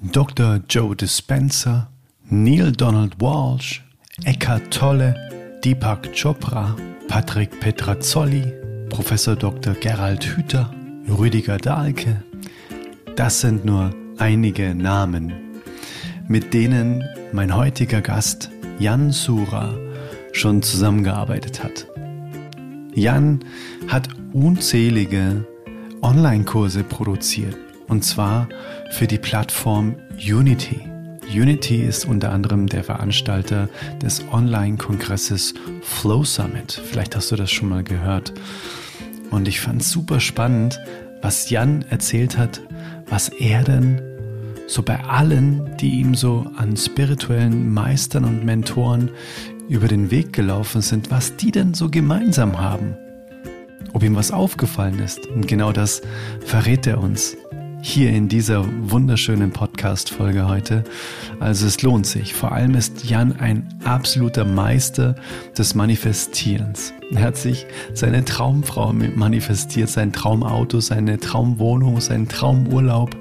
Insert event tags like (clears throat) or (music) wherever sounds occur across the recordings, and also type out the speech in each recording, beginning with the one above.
Dr. Joe Dispenza, Neil Donald Walsh, Eckhart Tolle, Deepak Chopra, Patrick Petrazzoli, Professor Dr. Gerald Hüther, Rüdiger Dahlke. Das sind nur einige Namen, mit denen mein heutiger Gast Jan Sura schon zusammengearbeitet hat. Jan hat unzählige Online-Kurse produziert und zwar für die Plattform Unity. Unity ist unter anderem der Veranstalter des Online-Kongresses Flow Summit. Vielleicht hast du das schon mal gehört. Und ich fand es super spannend, was Jan erzählt hat, was er denn so bei allen, die ihm so an spirituellen Meistern und Mentoren über den Weg gelaufen sind, was die denn so gemeinsam haben. Ob ihm was aufgefallen ist. Und genau das verrät er uns hier in dieser wunderschönen Podcast-Folge heute. Also es lohnt sich. Vor allem ist Jan ein absoluter Meister des Manifestierens. Er hat sich seine Traumfrau manifestiert, sein Traumauto, seine Traumwohnung, seinen Traumurlaub,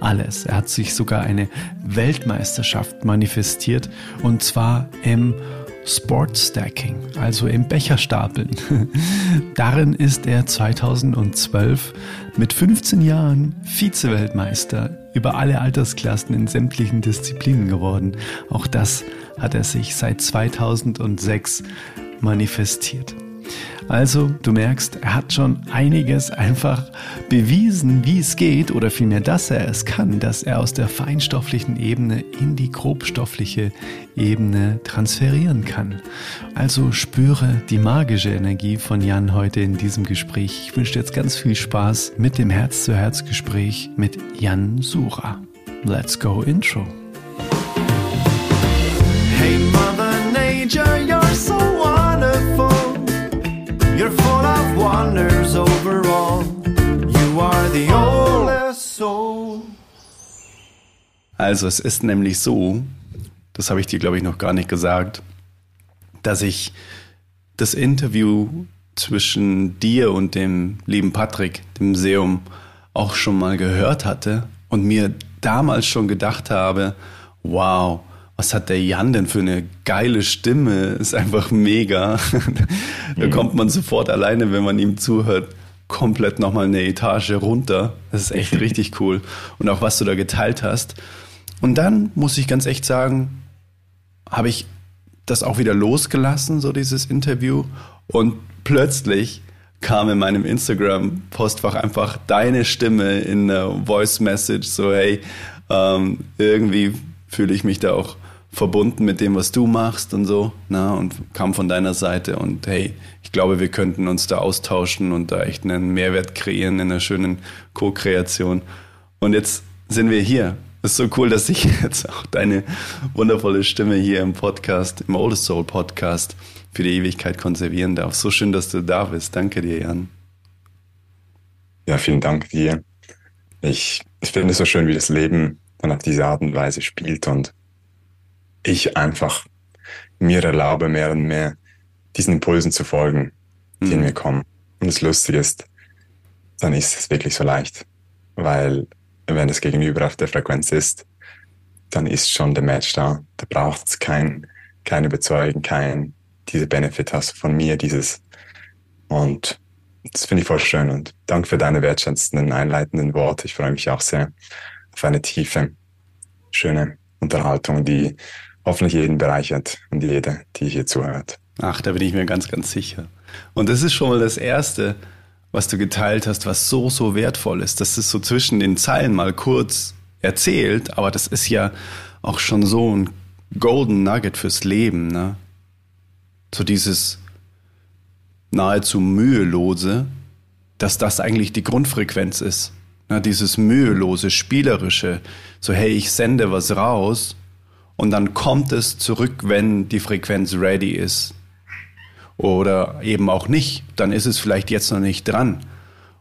alles. Er hat sich sogar eine Weltmeisterschaft manifestiert und zwar im Sportstacking, also im Becherstapeln. (laughs) Darin ist er 2012 mit 15 Jahren Vize-Weltmeister über alle Altersklassen in sämtlichen Disziplinen geworden. Auch das hat er sich seit 2006 manifestiert. Also, du merkst, er hat schon einiges einfach bewiesen, wie es geht, oder vielmehr, dass er es kann, dass er aus der feinstofflichen Ebene in die grobstoffliche Ebene transferieren kann. Also spüre die magische Energie von Jan heute in diesem Gespräch. Ich wünsche dir jetzt ganz viel Spaß mit dem Herz-zu-Herz-Gespräch mit Jan Sura. Let's go Intro. Hey Mother Nature, of wonders overall. You are the oldest soul. Also es ist nämlich so, das habe ich dir glaube ich noch gar nicht gesagt, dass ich das Interview zwischen dir und dem lieben Patrick, dem Museum, auch schon mal gehört hatte und mir damals schon gedacht habe, wow, was hat der Jan denn für eine geile Stimme? Ist einfach mega. (laughs) da mhm. kommt man sofort alleine, wenn man ihm zuhört, komplett nochmal eine Etage runter. Das ist echt (laughs) richtig cool. Und auch was du da geteilt hast. Und dann muss ich ganz echt sagen, habe ich das auch wieder losgelassen, so dieses Interview. Und plötzlich kam in meinem Instagram-Postfach einfach deine Stimme in einer Voice-Message, so hey, ähm, irgendwie fühle ich mich da auch verbunden mit dem, was du machst und so, na, und kam von deiner Seite und hey, ich glaube, wir könnten uns da austauschen und da echt einen Mehrwert kreieren in einer schönen Co-Kreation. Und jetzt sind wir hier. Ist so cool, dass ich (laughs) jetzt auch deine wundervolle Stimme hier im Podcast, im Oldest Soul Podcast für die Ewigkeit konservieren darf. So schön, dass du da bist. Danke dir, Jan. Ja, vielen Dank dir. Ich, ich finde es so schön, wie das Leben dann auf diese Art und Weise spielt und ich einfach mir erlaube, mehr und mehr diesen Impulsen zu folgen, die mhm. in mir kommen. Und das Lustige ist, dann ist es wirklich so leicht. Weil wenn das Gegenüber auf der Frequenz ist, dann ist schon der Match da. Da braucht es kein, kein Überzeugen, kein, diese Benefit hast von mir, dieses. Und das finde ich voll schön. Und danke für deine wertschätzenden, einleitenden Worte. Ich freue mich auch sehr auf eine tiefe, schöne Unterhaltung, die hoffentlich jeden bereichert und jede, die hier zuhört. Ach, da bin ich mir ganz, ganz sicher. Und das ist schon mal das Erste, was du geteilt hast, was so, so wertvoll ist. Das ist so zwischen den Zeilen mal kurz erzählt, aber das ist ja auch schon so ein Golden Nugget fürs Leben, ne? So dieses nahezu mühelose, dass das eigentlich die Grundfrequenz ist. Na, dieses mühelose, spielerische, so hey, ich sende was raus und dann kommt es zurück, wenn die Frequenz ready ist. Oder eben auch nicht, dann ist es vielleicht jetzt noch nicht dran.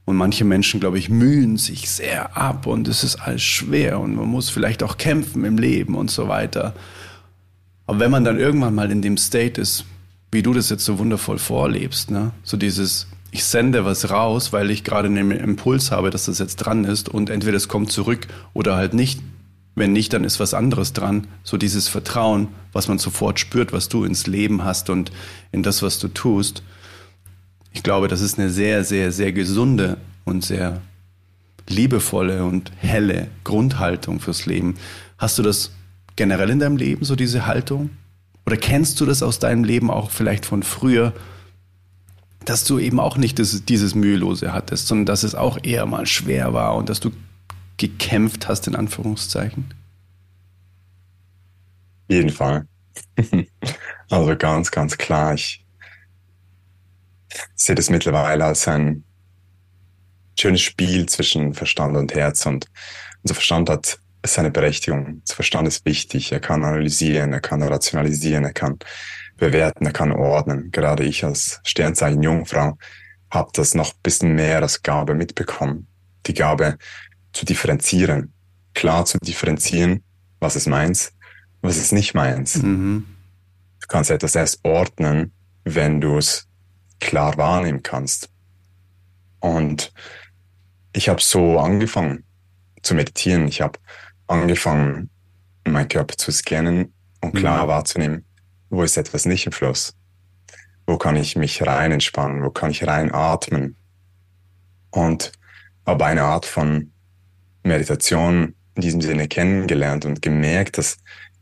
Und manche Menschen, glaube ich, mühen sich sehr ab und es ist alles schwer und man muss vielleicht auch kämpfen im Leben und so weiter. Aber wenn man dann irgendwann mal in dem State ist, wie du das jetzt so wundervoll vorlebst, ne? so dieses, ich sende was raus, weil ich gerade einen Impuls habe, dass das jetzt dran ist und entweder es kommt zurück oder halt nicht, wenn nicht, dann ist was anderes dran. So dieses Vertrauen, was man sofort spürt, was du ins Leben hast und in das, was du tust. Ich glaube, das ist eine sehr, sehr, sehr gesunde und sehr liebevolle und helle Grundhaltung fürs Leben. Hast du das generell in deinem Leben, so diese Haltung? Oder kennst du das aus deinem Leben auch vielleicht von früher, dass du eben auch nicht das, dieses Mühelose hattest, sondern dass es auch eher mal schwer war und dass du gekämpft hast, in Anführungszeichen? Jeden Fall. (laughs) also ganz, ganz klar. Ich sehe das mittlerweile als ein schönes Spiel zwischen Verstand und Herz und unser Verstand hat seine Berechtigung. Das Verstand ist wichtig. Er kann analysieren, er kann rationalisieren, er kann bewerten, er kann ordnen. Gerade ich als Sternzeichen Jungfrau habe das noch ein bisschen mehr als Gabe mitbekommen. Die Gabe zu differenzieren, klar zu differenzieren, was ist meins, was ist nicht meins. Mhm. Du kannst etwas erst ordnen, wenn du es klar wahrnehmen kannst. Und ich habe so angefangen zu meditieren. Ich habe angefangen, meinen Körper zu scannen und klar mhm. wahrzunehmen, wo ist etwas nicht im Fluss? Wo kann ich mich rein entspannen? Wo kann ich rein atmen? Und habe eine Art von Meditation in diesem Sinne kennengelernt und gemerkt, dass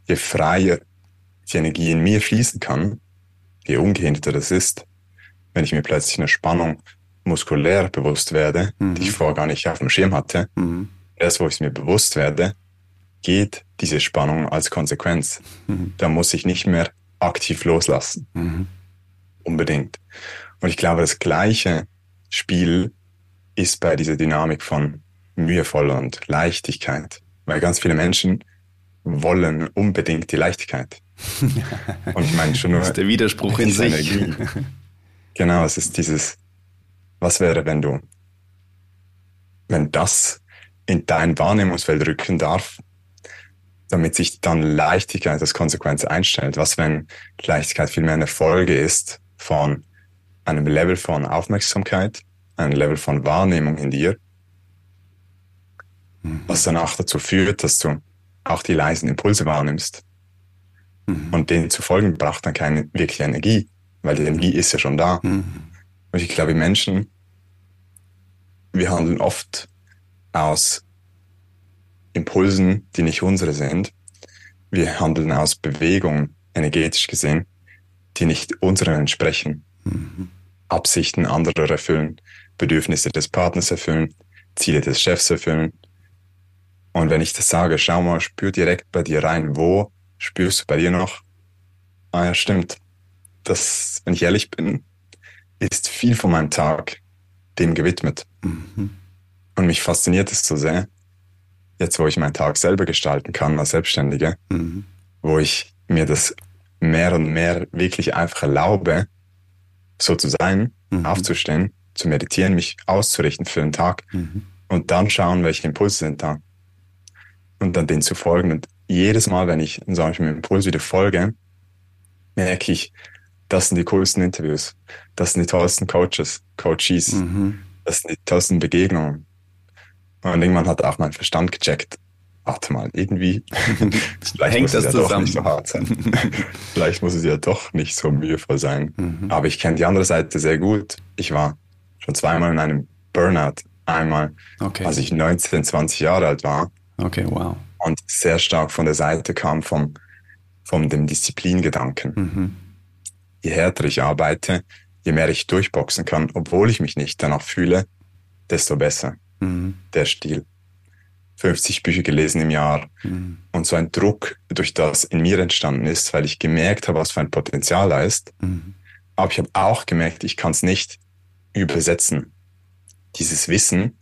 je freier die Energie in mir fließen kann, je ungehinderter das ist, wenn ich mir plötzlich eine Spannung muskulär bewusst werde, mhm. die ich vorher gar nicht auf dem Schirm hatte, mhm. erst wo ich es mir bewusst werde, geht diese Spannung als Konsequenz. Mhm. Da muss ich nicht mehr aktiv loslassen. Mhm. Unbedingt. Und ich glaube, das gleiche Spiel ist bei dieser Dynamik von mühevoll und Leichtigkeit. Weil ganz viele Menschen wollen unbedingt die Leichtigkeit. (laughs) und ich meine schon nur. Das ist der Widerspruch in sich. Energie. Genau, es ist dieses, was wäre, wenn du, wenn das in dein Wahrnehmungsfeld rücken darf, damit sich dann Leichtigkeit als Konsequenz einstellt. Was, wenn Leichtigkeit vielmehr eine Folge ist von einem Level von Aufmerksamkeit, einem Level von Wahrnehmung in dir. Was danach dazu führt, dass du auch die leisen Impulse wahrnimmst. Mhm. Und denen zu folgen braucht dann keine wirkliche Energie, weil die Energie ist ja schon da. Mhm. Und ich glaube, Menschen, wir handeln oft aus Impulsen, die nicht unsere sind. Wir handeln aus Bewegungen, energetisch gesehen, die nicht unseren entsprechen. Mhm. Absichten anderer erfüllen, Bedürfnisse des Partners erfüllen, Ziele des Chefs erfüllen, und wenn ich das sage, schau mal, spür direkt bei dir rein, wo spürst du bei dir noch? Ah ja, stimmt. Das, wenn ich ehrlich bin, ist viel von meinem Tag dem gewidmet. Mhm. Und mich fasziniert es so sehr, jetzt wo ich meinen Tag selber gestalten kann als Selbstständige, mhm. wo ich mir das mehr und mehr wirklich einfach erlaube, so zu sein, mhm. aufzustehen, zu meditieren, mich auszurichten für den Tag mhm. und dann schauen, welche Impulse sind da und dann den zu folgen. Und jedes Mal, wenn ich, sage ich, dem Impuls wieder folge, merke ich, das sind die coolsten Interviews, das sind die tollsten Coaches, Coaches, mhm. das sind die tollsten Begegnungen. Und irgendwann hat auch mein Verstand gecheckt, warte mal, irgendwie (laughs) vielleicht muss es ja zusammen. doch nicht so hart sein. (laughs) vielleicht muss es ja doch nicht so mühevoll sein. Mhm. Aber ich kenne die andere Seite sehr gut. Ich war schon zweimal in einem Burnout. Einmal, okay. als ich 19, 20 Jahre alt war. Okay, wow. Und sehr stark von der Seite kam vom, vom dem Disziplingedanken. Mhm. Je härter ich arbeite, je mehr ich durchboxen kann, obwohl ich mich nicht danach fühle, desto besser. Mhm. Der Stil. 50 Bücher gelesen im Jahr mhm. und so ein Druck, durch das in mir entstanden ist, weil ich gemerkt habe, was für ein Potenzial da ist. Mhm. Aber ich habe auch gemerkt, ich kann es nicht übersetzen. Dieses Wissen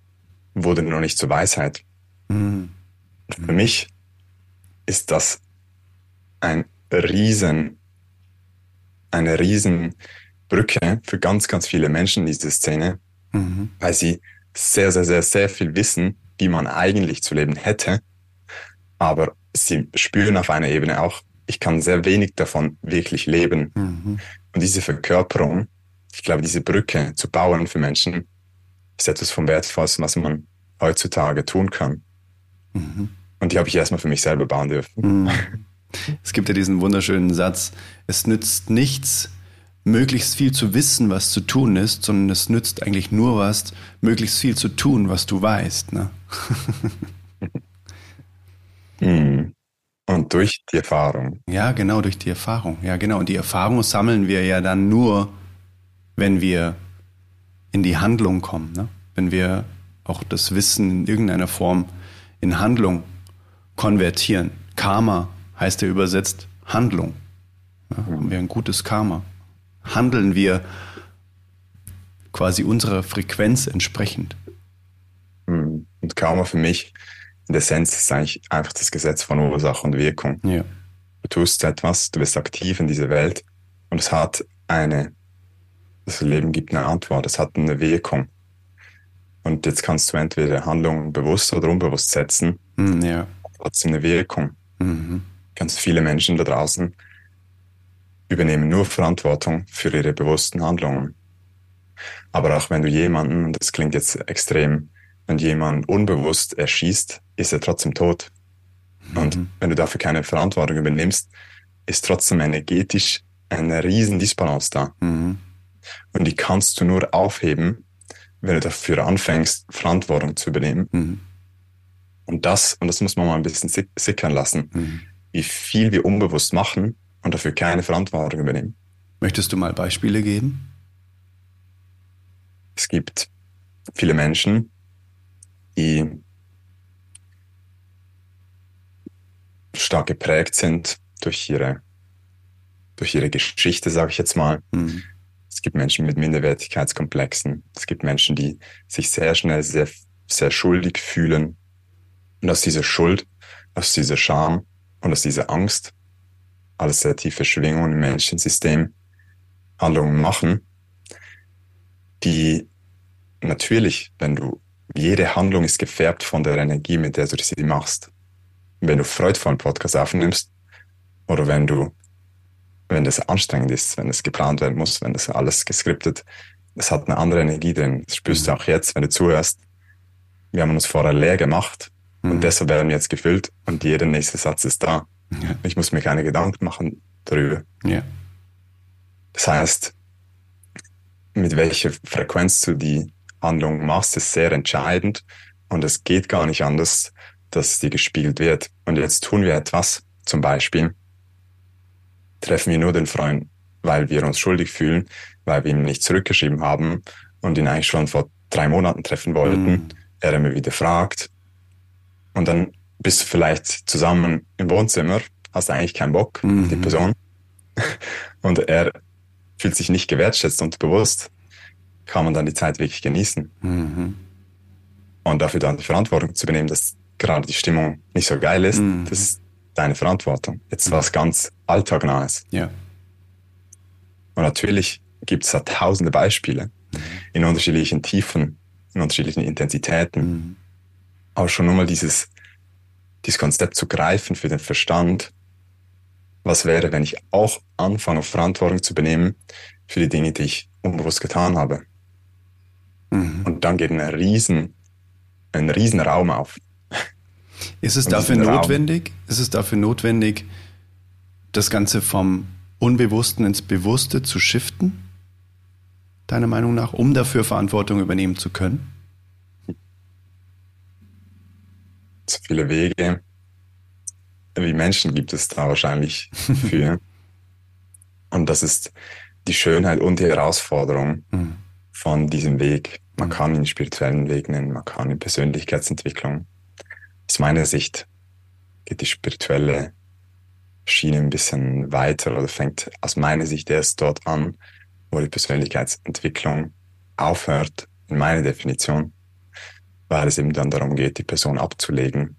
wurde noch nicht zur Weisheit. Mhm. Für mich ist das ein riesen, eine riesen Brücke für ganz, ganz viele Menschen, diese Szene, mhm. weil sie sehr, sehr, sehr, sehr viel wissen, wie man eigentlich zu leben hätte. Aber sie spüren auf einer Ebene auch, ich kann sehr wenig davon wirklich leben. Mhm. Und diese Verkörperung, ich glaube, diese Brücke zu bauen für Menschen, ist etwas vom Wertvollsten, was man heutzutage tun kann. Mhm. Und die habe ich erstmal für mich selber bauen dürfen. Mhm. Es gibt ja diesen wunderschönen Satz, es nützt nichts, möglichst viel zu wissen, was zu tun ist, sondern es nützt eigentlich nur was, möglichst viel zu tun, was du weißt. Ne? Mhm. (laughs) Und durch die Erfahrung. Ja, genau, durch die Erfahrung. Ja, genau. Und die Erfahrung sammeln wir ja dann nur, wenn wir in die Handlung kommen. Ne? Wenn wir auch das Wissen in irgendeiner Form in Handlung konvertieren. Karma heißt ja übersetzt Handlung. Ja, haben wir ein gutes Karma. Handeln wir quasi unserer Frequenz entsprechend. Mhm. Und Karma für mich in der Essenz ist eigentlich einfach das Gesetz von Ursache und Wirkung. Ja. Du tust etwas, du bist aktiv in dieser Welt und es hat eine, das Leben gibt eine Antwort, es hat eine Wirkung. Und jetzt kannst du entweder Handlungen bewusst oder unbewusst setzen. Hm, ja. Trotzdem eine Wirkung. Mhm. Ganz viele Menschen da draußen übernehmen nur Verantwortung für ihre bewussten Handlungen. Aber auch wenn du jemanden, und das klingt jetzt extrem, wenn jemand unbewusst erschießt, ist er trotzdem tot. Und Mhm. wenn du dafür keine Verantwortung übernimmst, ist trotzdem energetisch eine riesen Disbalance da. Mhm. Und die kannst du nur aufheben, wenn du dafür anfängst, Verantwortung zu übernehmen. Mhm. Und das, und das muss man mal ein bisschen sick- sickern lassen, Mhm. wie viel wir unbewusst machen und dafür keine Verantwortung übernehmen. Möchtest du mal Beispiele geben? Es gibt viele Menschen, die stark geprägt sind durch ihre, durch ihre Geschichte, sage ich jetzt mal. Mhm. Es gibt Menschen mit Minderwertigkeitskomplexen. Es gibt Menschen, die sich sehr schnell sehr, sehr schuldig fühlen. Und aus dieser Schuld, aus dieser Scham und aus dieser Angst, alles sehr tiefe Schwingungen im Menschensystem, Handlungen machen, die natürlich, wenn du, jede Handlung ist gefärbt von der Energie, mit der du sie machst. Wenn du freudvollen Podcast aufnimmst oder wenn du wenn das anstrengend ist, wenn es geplant werden muss, wenn das alles geskriptet, es hat eine andere Energie drin. Das spürst du auch jetzt, wenn du zuhörst. Wir haben uns vorher leer gemacht Mhm. und deshalb werden wir jetzt gefüllt und jeder nächste Satz ist da. Ja. Ich muss mir keine Gedanken machen darüber. Ja. Das heißt, mit welcher Frequenz du die Handlung machst, ist sehr entscheidend und es geht gar nicht anders, dass dir gespiegelt wird. Und jetzt tun wir etwas, zum Beispiel, treffen wir nur den Freund, weil wir uns schuldig fühlen, weil wir ihm nicht zurückgeschrieben haben und ihn eigentlich schon vor drei Monaten treffen wollten. Mhm. Er immer wieder fragt. Und dann bist du vielleicht zusammen im Wohnzimmer, hast eigentlich keinen Bock auf die Mhm. Person. (laughs) Und er fühlt sich nicht gewertschätzt und bewusst, kann man dann die Zeit wirklich genießen. Mhm. Und dafür dann die Verantwortung zu übernehmen, dass gerade die Stimmung nicht so geil ist, Mhm. das ist deine Verantwortung. Jetzt was ganz Alltagnahes. Ja. Und natürlich gibt es da tausende Beispiele in unterschiedlichen Tiefen, in unterschiedlichen Intensitäten. Aber schon nur mal dieses, dieses Konzept zu greifen für den Verstand. Was wäre, wenn ich auch anfange, Verantwortung zu übernehmen für die Dinge, die ich unbewusst getan habe? Mhm. Und dann geht ein riesen, ein riesen Raum auf. Ist es dafür diesen Raum. notwendig? Ist es dafür notwendig, das Ganze vom Unbewussten ins Bewusste zu shiften? Deiner Meinung nach, um dafür Verantwortung übernehmen zu können? So viele Wege wie Menschen gibt es da wahrscheinlich (laughs) für. und das ist die Schönheit und die Herausforderung Mhm. von diesem Weg. Man kann ihn spirituellen Weg nennen, man kann ihn Persönlichkeitsentwicklung. Aus meiner Sicht geht die spirituelle Schiene ein bisschen weiter oder fängt aus meiner Sicht erst dort an, wo die Persönlichkeitsentwicklung aufhört, in meiner Definition, weil es eben dann darum geht, die Person abzulegen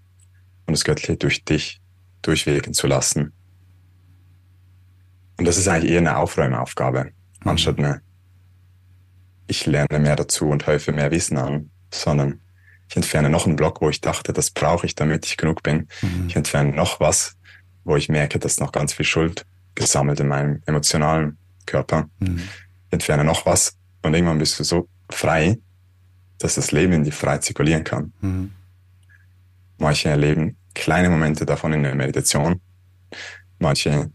und das Göttliche durch dich durchwirken zu lassen. Und das ist eigentlich eher eine Aufräumaufgabe, anstatt eine, ich lerne mehr dazu und häufe mehr Wissen an, sondern ich entferne noch einen Block, wo ich dachte, das brauche ich, damit ich genug bin. Mhm. Ich entferne noch was, wo ich merke, dass noch ganz viel Schuld gesammelt in meinem emotionalen Körper. Mhm. Ich entferne noch was und irgendwann bist du so frei, dass das Leben in dir frei zirkulieren kann. Mhm. Manche erleben kleine Momente davon in der Meditation. Manche,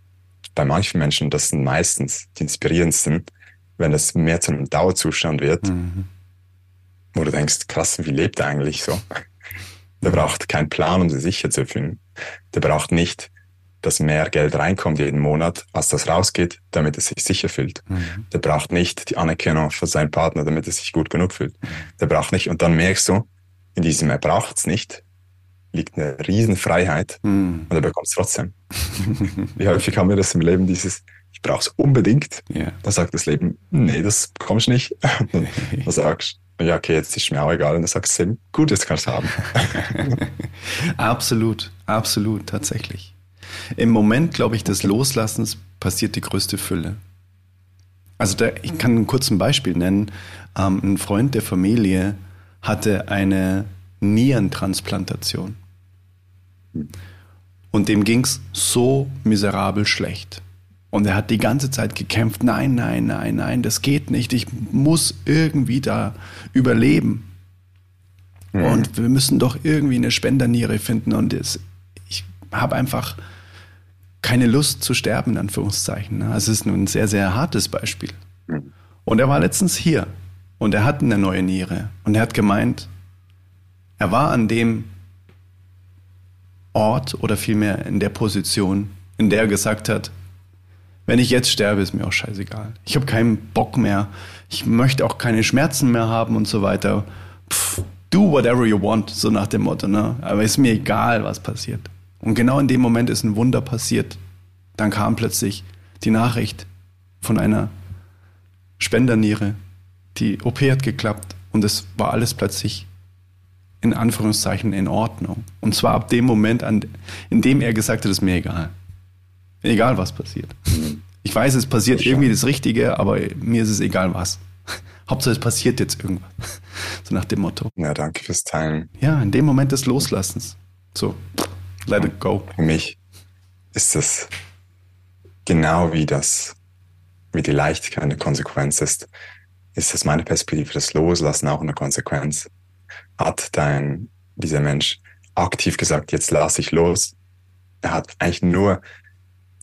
bei manchen Menschen, das sind meistens die inspirierendsten, wenn es mehr zu einem Dauerzustand wird, mhm. wo du denkst, krass, wie lebt er eigentlich so? Der braucht keinen Plan, um sich sicher zu fühlen. Der braucht nicht, dass mehr Geld reinkommt jeden Monat, als das rausgeht, damit er sich sicher fühlt. Mhm. Der braucht nicht die Anerkennung von seinem Partner, damit er sich gut genug fühlt. Der braucht nicht, und dann merkst du, in diesem er braucht es nicht, liegt eine Riesenfreiheit mhm. und er bekommt es trotzdem. (laughs) Wie häufig haben wir das im Leben, dieses, ich brauche es unbedingt. Yeah. Dann sagt das Leben, nee, das bekommst du nicht. (laughs) dann, (laughs) dann sagst ja, okay, jetzt ist mir auch egal. Und dann sagst du, gut, jetzt kannst du haben. absolut, absolut, tatsächlich. Im Moment, glaube ich, des Loslassens passiert die größte Fülle. Also da, ich kann ein kurzes Beispiel nennen. Ähm, ein Freund der Familie hatte eine Nierentransplantation. Und dem ging es so miserabel schlecht. Und er hat die ganze Zeit gekämpft, nein, nein, nein, nein, das geht nicht, ich muss irgendwie da überleben. Mhm. Und wir müssen doch irgendwie eine Spenderniere finden. Und es, ich habe einfach keine Lust zu sterben, in Anführungszeichen. Also es ist ein sehr, sehr hartes Beispiel. Und er war letztens hier und er hat eine neue Niere. Und er hat gemeint, er war an dem Ort oder vielmehr in der Position, in der er gesagt hat, wenn ich jetzt sterbe, ist mir auch scheißegal. Ich habe keinen Bock mehr. Ich möchte auch keine Schmerzen mehr haben und so weiter. Pff, do whatever you want, so nach dem Motto. Ne? Aber ist mir egal, was passiert. Und genau in dem Moment ist ein Wunder passiert. Dann kam plötzlich die Nachricht von einer Spenderniere. Die OP hat geklappt und es war alles plötzlich in Anführungszeichen in Ordnung. Und zwar ab dem Moment, an, in dem er gesagt hat, ist mir egal. Egal, was passiert. Ich weiß, es passiert irgendwie das Richtige, aber mir ist es egal was. (laughs) Hauptsache, es passiert jetzt irgendwas. (laughs) So nach dem Motto. Ja, danke fürs Teilen. Ja, in dem Moment des Loslassens. So, let it go. Für mich ist das genau wie das, wie die Leichtigkeit eine Konsequenz ist, ist das meine Perspektive, das Loslassen auch eine Konsequenz. Hat dein, dieser Mensch aktiv gesagt, jetzt lasse ich los? Er hat eigentlich nur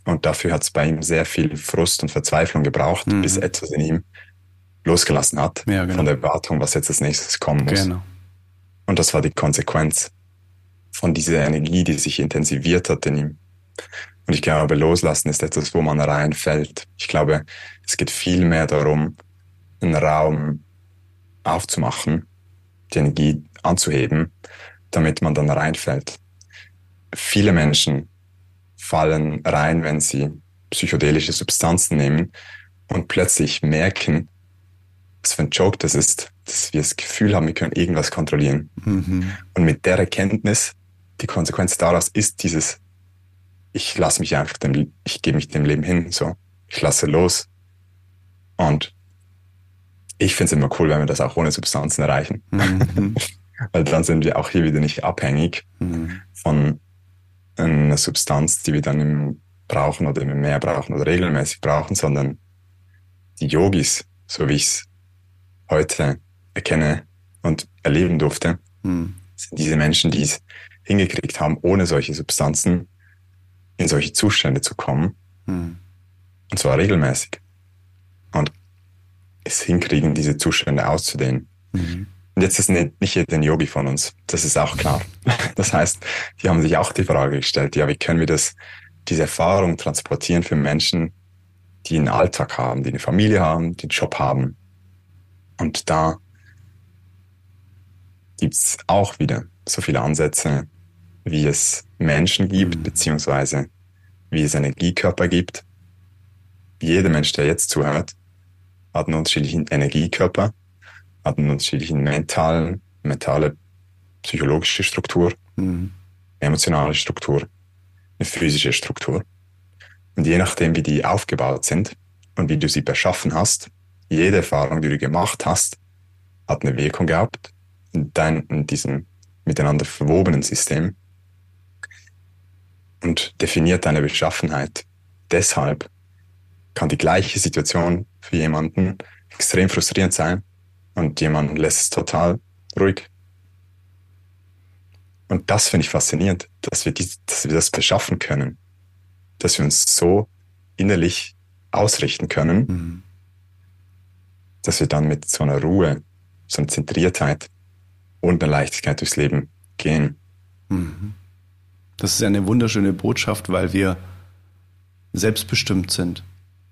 und dafür hat es bei ihm sehr viel Frust und Verzweiflung gebraucht, mhm. bis etwas in ihm losgelassen hat ja, genau. von der Erwartung, was jetzt als nächstes kommen muss. Genau. Und das war die Konsequenz von dieser Energie, die sich intensiviert hat in ihm. Und ich glaube, loslassen ist etwas, wo man reinfällt. Ich glaube, es geht viel mehr darum, einen Raum aufzumachen, die Energie anzuheben, damit man dann reinfällt. Viele Menschen fallen rein, wenn sie psychedelische Substanzen nehmen und plötzlich merken, was für ein Joke das ist, dass wir das Gefühl haben, wir können irgendwas kontrollieren. Mhm. Und mit der Erkenntnis, die Konsequenz daraus ist dieses, ich lasse mich einfach dem, ich gebe mich dem Leben hin, so, ich lasse los. Und ich finde es immer cool, wenn wir das auch ohne Substanzen erreichen. Mhm. (laughs) Weil dann sind wir auch hier wieder nicht abhängig mhm. von eine Substanz, die wir dann im brauchen oder mehr brauchen oder regelmäßig brauchen, sondern die Yogis, so wie ich es heute erkenne und erleben durfte, mhm. sind diese Menschen, die es hingekriegt haben, ohne solche Substanzen in solche Zustände zu kommen. Mhm. Und zwar regelmäßig. Und es hinkriegen, diese Zustände auszudehnen. Mhm. Und jetzt ist nicht, nicht jeder ein Yogi von uns. Das ist auch klar. (laughs) Das heißt, die haben sich auch die Frage gestellt, ja, wie können wir das, diese Erfahrung transportieren für Menschen, die einen Alltag haben, die eine Familie haben, die einen Job haben. Und da gibt's auch wieder so viele Ansätze, wie es Menschen gibt, mhm. beziehungsweise wie es Energiekörper gibt. Jeder Mensch, der jetzt zuhört, hat einen unterschiedlichen Energiekörper hat eine unterschiedliche mentalen, mentale, psychologische Struktur, mhm. emotionale Struktur, eine physische Struktur. Und je nachdem, wie die aufgebaut sind und wie du sie beschaffen hast, jede Erfahrung, die du gemacht hast, hat eine Wirkung gehabt in, dein, in diesem miteinander verwobenen System und definiert deine Beschaffenheit. Deshalb kann die gleiche Situation für jemanden extrem frustrierend sein und jemand lässt es total ruhig. Und das finde ich faszinierend, dass wir, die, dass wir das beschaffen können, dass wir uns so innerlich ausrichten können, mhm. dass wir dann mit so einer Ruhe, so einer Zentriertheit und einer Leichtigkeit durchs Leben gehen. Mhm. Das ist eine wunderschöne Botschaft, weil wir selbstbestimmt sind.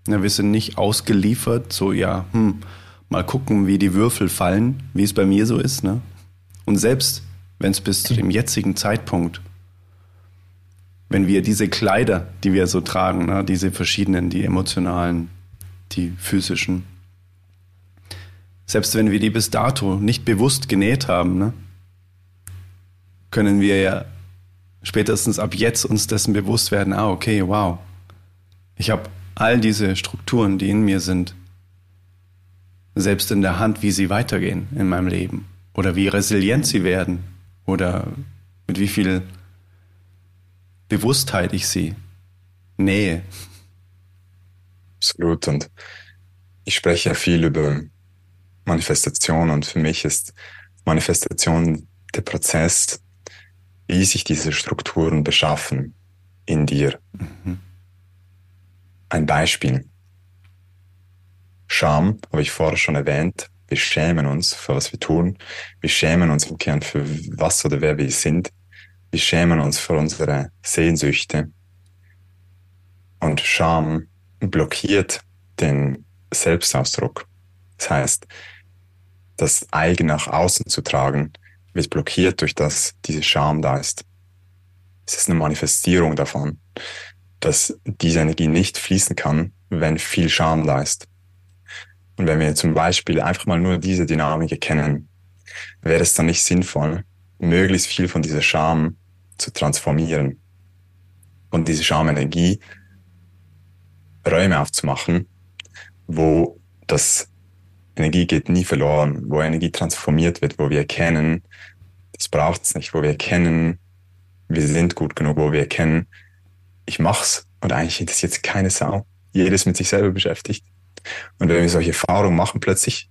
Wir sind nicht ausgeliefert, so ja, hm, mal gucken, wie die Würfel fallen, wie es bei mir so ist. Ne? Und selbst wenn es bis zu dem jetzigen Zeitpunkt, wenn wir diese Kleider, die wir so tragen, ne, diese verschiedenen, die emotionalen, die physischen, selbst wenn wir die bis dato nicht bewusst genäht haben, ne, können wir ja spätestens ab jetzt uns dessen bewusst werden, ah, okay, wow, ich habe all diese Strukturen, die in mir sind, selbst in der Hand, wie sie weitergehen in meinem Leben oder wie resilient sie werden oder mit wie viel Bewusstheit ich sie nähe. Absolut. Und ich spreche ja viel über Manifestation und für mich ist Manifestation der Prozess, wie sich diese Strukturen beschaffen in dir. Mhm. Ein Beispiel. Scham, habe ich vorher schon erwähnt. Wir schämen uns für was wir tun. Wir schämen uns im Kern für was oder wer wir sind. Wir schämen uns für unsere Sehnsüchte. Und Scham blockiert den Selbstausdruck. Das heißt, das Eigen nach außen zu tragen, wird blockiert durch das diese Scham da ist. Es ist eine Manifestierung davon, dass diese Energie nicht fließen kann, wenn viel Scham da ist. Und wenn wir zum Beispiel einfach mal nur diese Dynamik erkennen, wäre es dann nicht sinnvoll, möglichst viel von dieser Scham zu transformieren und diese Schamenergie Räume aufzumachen, wo das Energie geht nie verloren, wo Energie transformiert wird, wo wir erkennen, das braucht es nicht, wo wir erkennen, wir sind gut genug, wo wir erkennen, ich mach's und eigentlich interessiert es keine Sau. Jedes mit sich selber beschäftigt. Und wenn wir solche Erfahrungen machen, plötzlich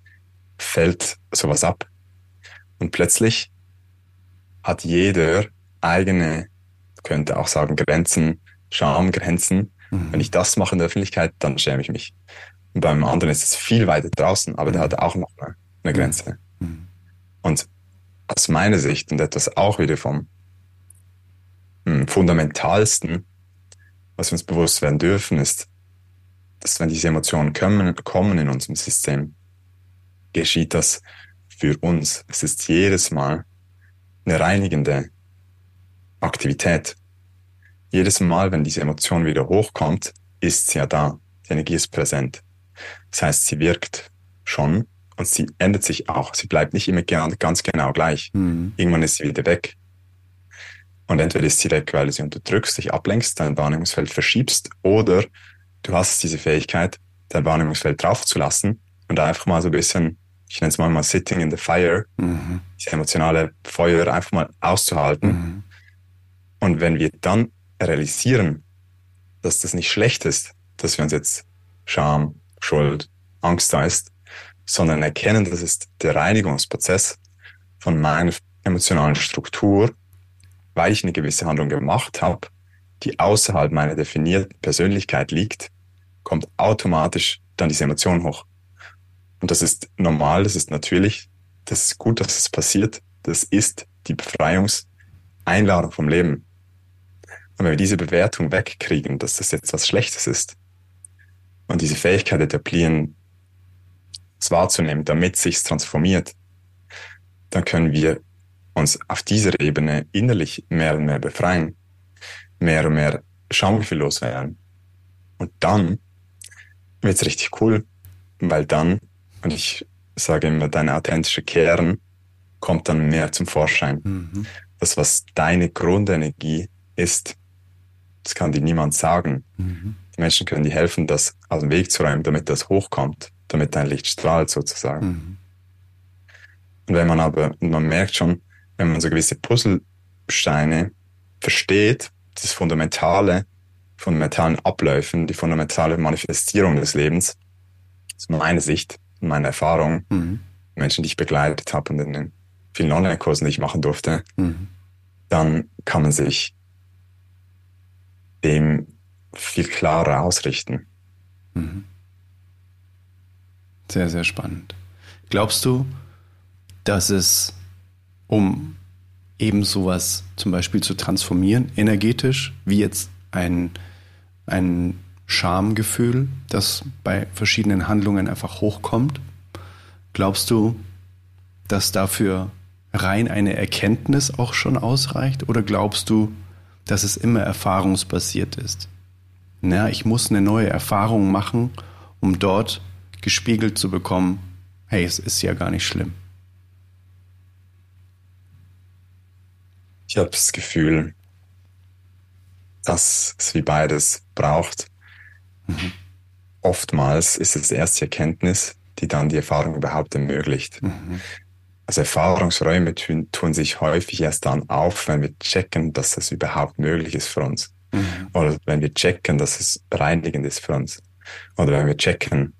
fällt sowas ab. Und plötzlich hat jeder eigene, könnte auch sagen, Grenzen, Schamgrenzen. Mhm. Wenn ich das mache in der Öffentlichkeit, dann schäme ich mich. Und beim anderen ist es viel weiter draußen, aber der hat auch noch eine, eine mhm. Grenze. Mhm. Und aus meiner Sicht und etwas auch wieder vom hm, fundamentalsten, was wir uns bewusst werden dürfen, ist, dass wenn diese Emotionen kommen, kommen in unserem System, geschieht das für uns. Es ist jedes Mal eine reinigende Aktivität. Jedes Mal, wenn diese Emotion wieder hochkommt, ist sie ja da. Die Energie ist präsent. Das heißt, sie wirkt schon und sie ändert sich auch. Sie bleibt nicht immer ganz genau gleich. Mhm. Irgendwann ist sie wieder weg. Und entweder ist sie weg, weil du sie unterdrückst, dich ablenkst, dein Wahrnehmungsfeld verschiebst, oder du hast diese Fähigkeit, dein Wahrnehmungsfeld draufzulassen und einfach mal so ein bisschen, ich nenne es mal, mal sitting in the fire, mhm. diese emotionale Feuer einfach mal auszuhalten. Mhm. Und wenn wir dann realisieren, dass das nicht schlecht ist, dass wir uns jetzt Scham, Schuld, Angst ist, sondern erkennen, das ist der Reinigungsprozess von meiner emotionalen Struktur, weil ich eine gewisse Handlung gemacht habe, die außerhalb meiner definierten Persönlichkeit liegt, kommt automatisch dann diese Emotion hoch. Und das ist normal, das ist natürlich, das ist gut, dass es passiert. Das ist die Befreiungseinladung vom Leben. Und wenn wir diese Bewertung wegkriegen, dass das jetzt was Schlechtes ist und diese Fähigkeit etablieren, es wahrzunehmen, damit sich's transformiert, dann können wir uns auf dieser Ebene innerlich mehr und mehr befreien, mehr und mehr schamgefühllos werden. Und dann wird's richtig cool, weil dann, und ich sage immer, dein authentischer Kern kommt dann mehr zum Vorschein. Mhm. Das, was deine Grundenergie ist, das kann dir niemand sagen. Mhm. Die Menschen können dir helfen, das aus dem Weg zu räumen, damit das hochkommt damit dein Licht strahlt sozusagen. Mhm. Und wenn man aber, man merkt schon, wenn man so gewisse Puzzlesteine versteht, das Fundamentale, fundamentalen Abläufen, die fundamentale Manifestierung des Lebens, aus meiner Sicht und meiner Erfahrung, mhm. Menschen, die ich begleitet habe und in den vielen Online-Kursen, die ich machen durfte, mhm. dann kann man sich dem viel klarer ausrichten. Mhm. Sehr, sehr spannend. Glaubst du, dass es, um eben sowas zum Beispiel zu transformieren, energetisch, wie jetzt ein, ein Schamgefühl, das bei verschiedenen Handlungen einfach hochkommt, glaubst du, dass dafür rein eine Erkenntnis auch schon ausreicht? Oder glaubst du, dass es immer erfahrungsbasiert ist? Na, ich muss eine neue Erfahrung machen, um dort gespiegelt zu bekommen, hey, es ist ja gar nicht schlimm. Ich habe das Gefühl, dass es wie beides braucht. Mhm. Oftmals ist es erst die Erkenntnis, die dann die Erfahrung überhaupt ermöglicht. Mhm. Also Erfahrungsräume tun, tun, sich häufig erst dann auf, wenn wir checken, dass es überhaupt möglich ist für uns. Mhm. Oder wenn wir checken, dass es reinigend ist für uns. Oder wenn wir checken,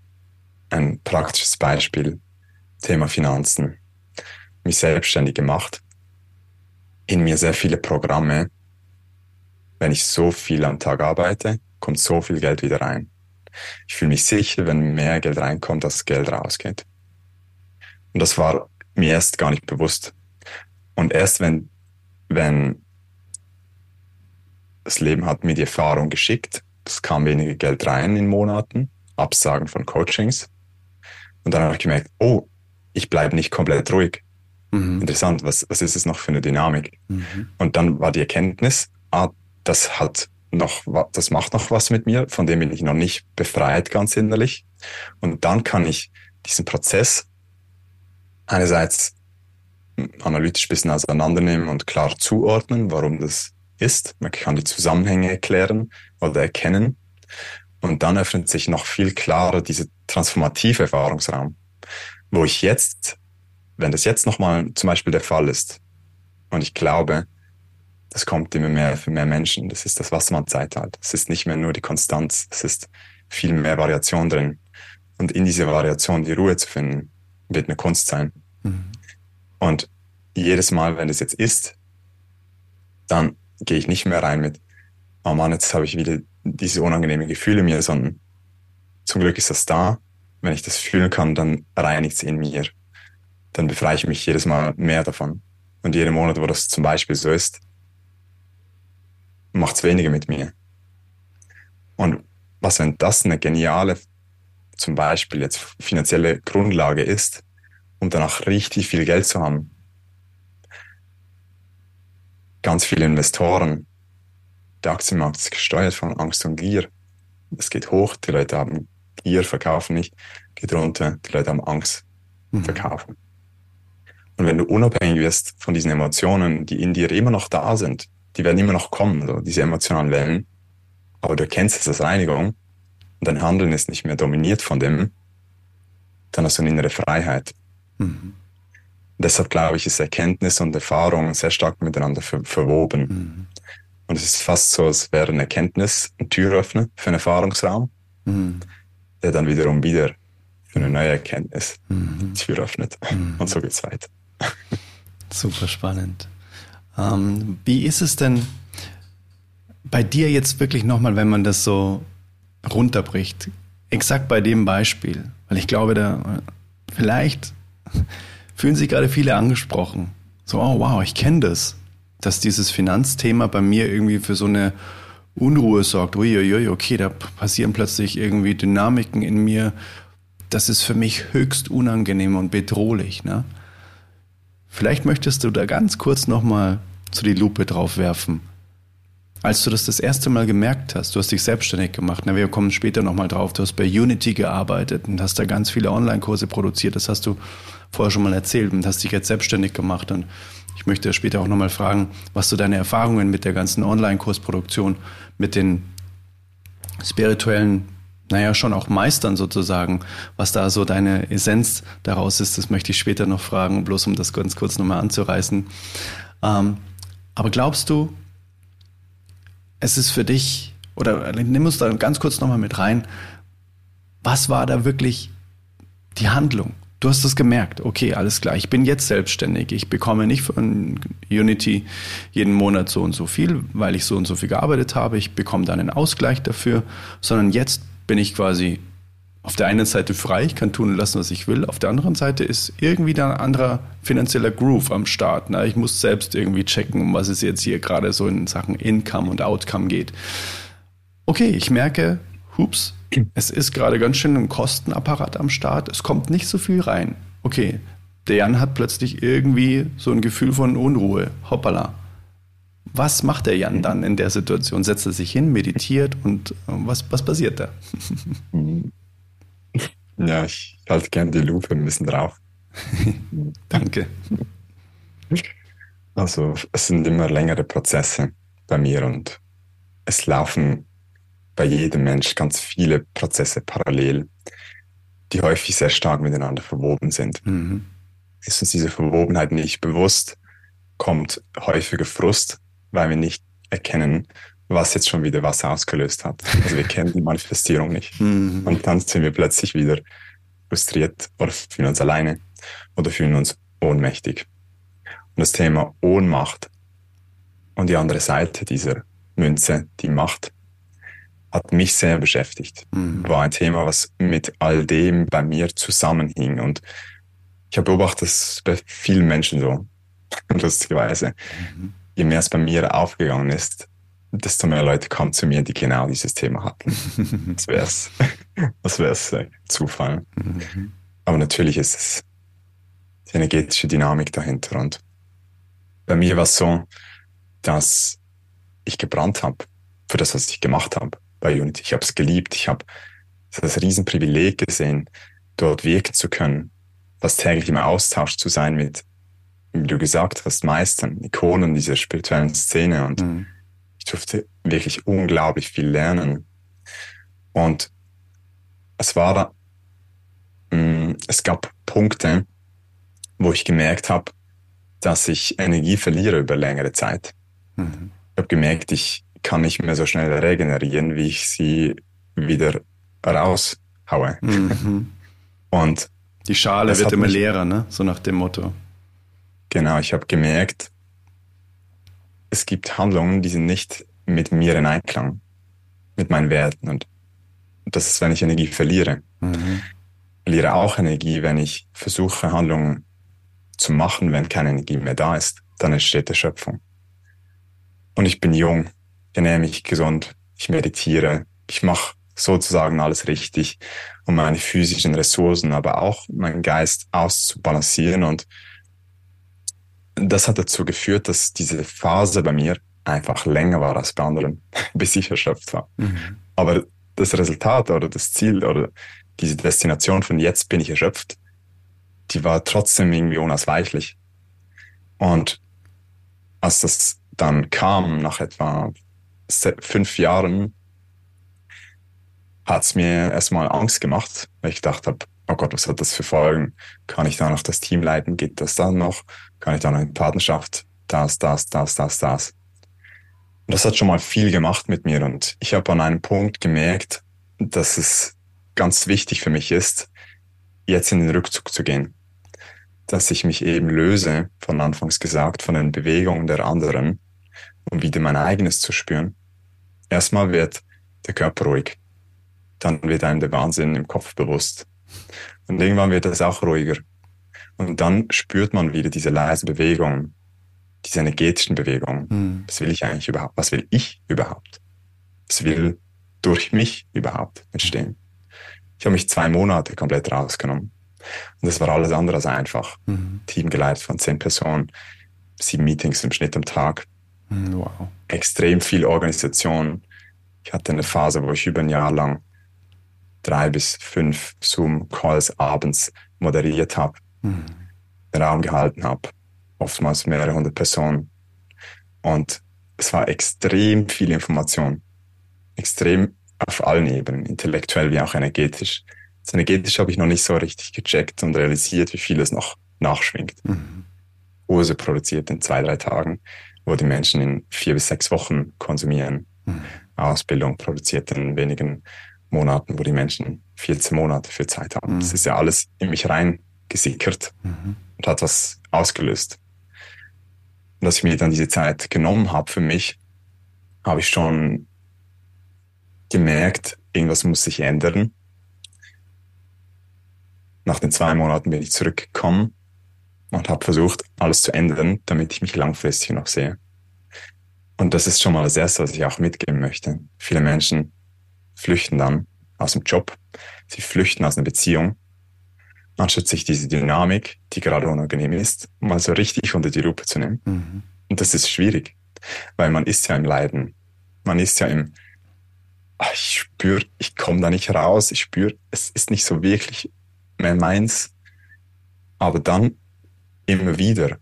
ein praktisches Beispiel, Thema Finanzen, mich selbstständig gemacht, in mir sehr viele Programme. Wenn ich so viel am Tag arbeite, kommt so viel Geld wieder rein. Ich fühle mich sicher, wenn mehr Geld reinkommt, dass Geld rausgeht. Und das war mir erst gar nicht bewusst. Und erst wenn, wenn das Leben hat mir die Erfahrung geschickt, es kam weniger Geld rein in Monaten, Absagen von Coachings. Und dann habe ich gemerkt, oh, ich bleibe nicht komplett ruhig. Mhm. Interessant, was, was ist es noch für eine Dynamik? Mhm. Und dann war die Erkenntnis, ah, das hat noch, das macht noch was mit mir, von dem bin ich noch nicht befreit ganz innerlich. Und dann kann ich diesen Prozess einerseits analytisch ein bisschen auseinandernehmen und klar zuordnen, warum das ist. Man kann die Zusammenhänge erklären oder erkennen. Und dann öffnet sich noch viel klarer dieser transformative Erfahrungsraum, wo ich jetzt, wenn das jetzt nochmal zum Beispiel der Fall ist, und ich glaube, das kommt immer mehr für mehr Menschen, das ist das Wassermann-Zeitalter. Es ist nicht mehr nur die Konstanz, es ist viel mehr Variation drin. Und in dieser Variation die Ruhe zu finden, wird eine Kunst sein. Mhm. Und jedes Mal, wenn es jetzt ist, dann gehe ich nicht mehr rein mit, oh Mann, jetzt habe ich wieder diese unangenehmen Gefühle in mir, sondern zum Glück ist das da. Wenn ich das fühlen kann, dann reinigt es in mir. Dann befreie ich mich jedes Mal mehr davon. Und jeden Monat, wo das zum Beispiel so ist, macht es weniger mit mir. Und was, wenn das eine geniale zum Beispiel jetzt finanzielle Grundlage ist, um danach richtig viel Geld zu haben. Ganz viele Investoren, der Aktienmarkt ist gesteuert von Angst und Gier. Es geht hoch, die Leute haben Gier, verkaufen nicht, geht runter, die Leute haben Angst, mhm. verkaufen. Und wenn du unabhängig wirst von diesen Emotionen, die in dir immer noch da sind, die werden immer noch kommen, so diese emotionalen Wellen, aber du erkennst es als Reinigung, dein Handeln ist nicht mehr dominiert von dem, dann hast du eine innere Freiheit. Mhm. Deshalb glaube ich, ist Erkenntnis und Erfahrung sehr stark miteinander ver verwoben. Mhm. Und es ist fast so, als wäre eine Erkenntnis ein Türöffner für einen Erfahrungsraum, mhm. der dann wiederum wieder für eine neue Erkenntnis mhm. Tür öffnet. Mhm. Und so geht's weiter. Super spannend. Ähm, wie ist es denn bei dir jetzt wirklich nochmal, wenn man das so runterbricht. Exakt bei dem Beispiel. Weil ich glaube, da vielleicht fühlen sich gerade viele angesprochen. So, oh wow, ich kenne das. Dass dieses Finanzthema bei mir irgendwie für so eine Unruhe sorgt. Uiuiui, okay, da passieren plötzlich irgendwie Dynamiken in mir. Das ist für mich höchst unangenehm und bedrohlich. Ne? Vielleicht möchtest du da ganz kurz nochmal zu die Lupe drauf werfen als du das das erste Mal gemerkt hast, du hast dich selbstständig gemacht, na, wir kommen später nochmal drauf, du hast bei Unity gearbeitet und hast da ganz viele Online-Kurse produziert, das hast du vorher schon mal erzählt und hast dich jetzt selbstständig gemacht und ich möchte später auch nochmal fragen, was so deine Erfahrungen mit der ganzen Online-Kursproduktion, mit den spirituellen, naja, schon auch Meistern sozusagen, was da so deine Essenz daraus ist, das möchte ich später noch fragen, bloß um das ganz kurz nochmal anzureißen. Ähm, aber glaubst du, es ist für dich, oder nimm uns da ganz kurz nochmal mit rein, was war da wirklich die Handlung? Du hast es gemerkt, okay, alles klar, ich bin jetzt selbstständig. Ich bekomme nicht von Unity jeden Monat so und so viel, weil ich so und so viel gearbeitet habe. Ich bekomme dann einen Ausgleich dafür, sondern jetzt bin ich quasi auf der einen Seite frei, ich kann tun und lassen, was ich will. Auf der anderen Seite ist irgendwie da ein anderer finanzieller Groove am Start. Ne? Ich muss selbst irgendwie checken, um was es jetzt hier gerade so in Sachen Income und Outcome geht. Okay, ich merke, hups, (clears throat) es ist gerade ganz schön ein Kostenapparat am Start. Es kommt nicht so viel rein. Okay, der Jan hat plötzlich irgendwie so ein Gefühl von Unruhe. Hoppala. Was macht der Jan dann in der Situation? Setzt er sich hin, meditiert und äh, was, was passiert da? (laughs) Ja, ich halte gerne die Lupe ein bisschen drauf. (laughs) Danke. Also es sind immer längere Prozesse bei mir und es laufen bei jedem Mensch ganz viele Prozesse parallel, die häufig sehr stark miteinander verwoben sind. Mhm. Ist uns diese Verwobenheit nicht bewusst, kommt häufiger Frust, weil wir nicht erkennen, was jetzt schon wieder was ausgelöst hat. Also wir kennen die Manifestierung nicht. (laughs) Mhm. Und dann sind wir plötzlich wieder frustriert oder fühlen uns alleine oder fühlen uns ohnmächtig. Und das Thema Ohnmacht und die andere Seite dieser Münze, die Macht, hat mich sehr beschäftigt. Mhm. War ein Thema, was mit all dem bei mir zusammenhing. Und ich habe beobachtet, dass bei vielen Menschen so, (laughs) lustigerweise, mhm. je mehr es bei mir aufgegangen ist, desto mehr Leute kamen zu mir, die genau dieses Thema hatten. (laughs) das wäre es (laughs) das wär's, äh, Zufall. Mhm. Aber natürlich ist es die energetische Dynamik dahinter. Und bei mir war es so, dass ich gebrannt habe für das, was ich gemacht habe bei Unity. Ich habe es geliebt. Ich habe das Riesenprivileg gesehen, dort wirken zu können, das täglich im Austausch zu sein mit, wie du gesagt hast, Meistern, Ikonen dieser spirituellen Szene. Und mhm. ich durfte wirklich unglaublich viel lernen. Und es war, mh, mm, es gab Punkte, wo ich gemerkt habe, dass ich Energie verliere über längere Zeit. Mhm. Ich habe gemerkt, ich kann nicht mehr so schnell regenerieren, wie ich sie wieder raushaue. Mhm. (laughs) Und die Schale wird immer leerer, ne? So nach dem Motto. Genau, ich habe gemerkt, es gibt Handlungen, die sind nicht mit mir in Einklang, mit meinen Werten. Und das ist, wenn ich Energie verliere. Mhm. Verliere auch Energie, wenn ich versuche, Handlungen zu machen, wenn keine Energie mehr da ist. Dann entsteht Erschöpfung. Und ich bin jung ich ernähre mich gesund, ich meditiere, ich mache sozusagen alles richtig, um meine physischen Ressourcen, aber auch meinen Geist auszubalancieren. Und das hat dazu geführt, dass diese Phase bei mir einfach länger war als bei anderen, (laughs) bis ich erschöpft war. Mhm. Aber das Resultat oder das Ziel oder diese Destination von jetzt bin ich erschöpft, die war trotzdem irgendwie unausweichlich. Und als das dann kam, nach etwa fünf Jahren hat es mir erstmal Angst gemacht, weil ich gedacht habe, oh Gott, was hat das für Folgen? Kann ich da noch das Team leiten? Geht das dann noch? Kann ich da noch in Partnerschaft? Das, das, das, das, das. Und das hat schon mal viel gemacht mit mir und ich habe an einem Punkt gemerkt, dass es ganz wichtig für mich ist, jetzt in den Rückzug zu gehen. Dass ich mich eben löse, von anfangs gesagt, von den Bewegungen der anderen um wieder mein eigenes zu spüren. Erstmal wird der Körper ruhig. Dann wird einem der Wahnsinn im Kopf bewusst. Und irgendwann wird es auch ruhiger. Und dann spürt man wieder diese leise Bewegung, diese energetischen Bewegungen. Mhm. Was will ich eigentlich überhaupt? Was will ich überhaupt? Was will durch mich überhaupt entstehen? Ich habe mich zwei Monate komplett rausgenommen. Und das war alles andere als einfach. Mhm. Team geleitet von zehn Personen, sieben Meetings im Schnitt am Tag. Hm, wow. Extrem viel Organisation. Ich hatte eine Phase, wo ich über ein Jahr lang drei bis fünf Zoom-Calls abends moderiert habe, mhm. den Raum gehalten habe, oftmals mehrere hundert Personen. Und es war extrem viel Information. Extrem auf allen Ebenen, intellektuell wie auch energetisch. Das energetisch habe ich noch nicht so richtig gecheckt und realisiert, wie viel es noch nachschwingt. Mhm. Urse produziert in zwei, drei Tagen wo die Menschen in vier bis sechs Wochen konsumieren. Mhm. Ausbildung produziert in wenigen Monaten, wo die Menschen 14 Monate für Zeit haben. Mhm. Das ist ja alles in mich rein gesickert mhm. und hat was ausgelöst. Und dass ich mir dann diese Zeit genommen habe für mich, habe ich schon gemerkt, irgendwas muss sich ändern. Nach den zwei Monaten bin ich zurückgekommen und habe versucht, alles zu ändern, damit ich mich langfristig noch sehe. Und das ist schon mal das Erste, was ich auch mitgeben möchte. Viele Menschen flüchten dann aus dem Job, sie flüchten aus einer Beziehung, anstatt sich diese Dynamik, die gerade unangenehm ist, mal so richtig unter die Lupe zu nehmen. Mhm. Und das ist schwierig, weil man ist ja im Leiden. Man ist ja im, ach, ich spüre, ich komme da nicht raus, ich spüre, es ist nicht so wirklich mehr meins. Aber dann immer wieder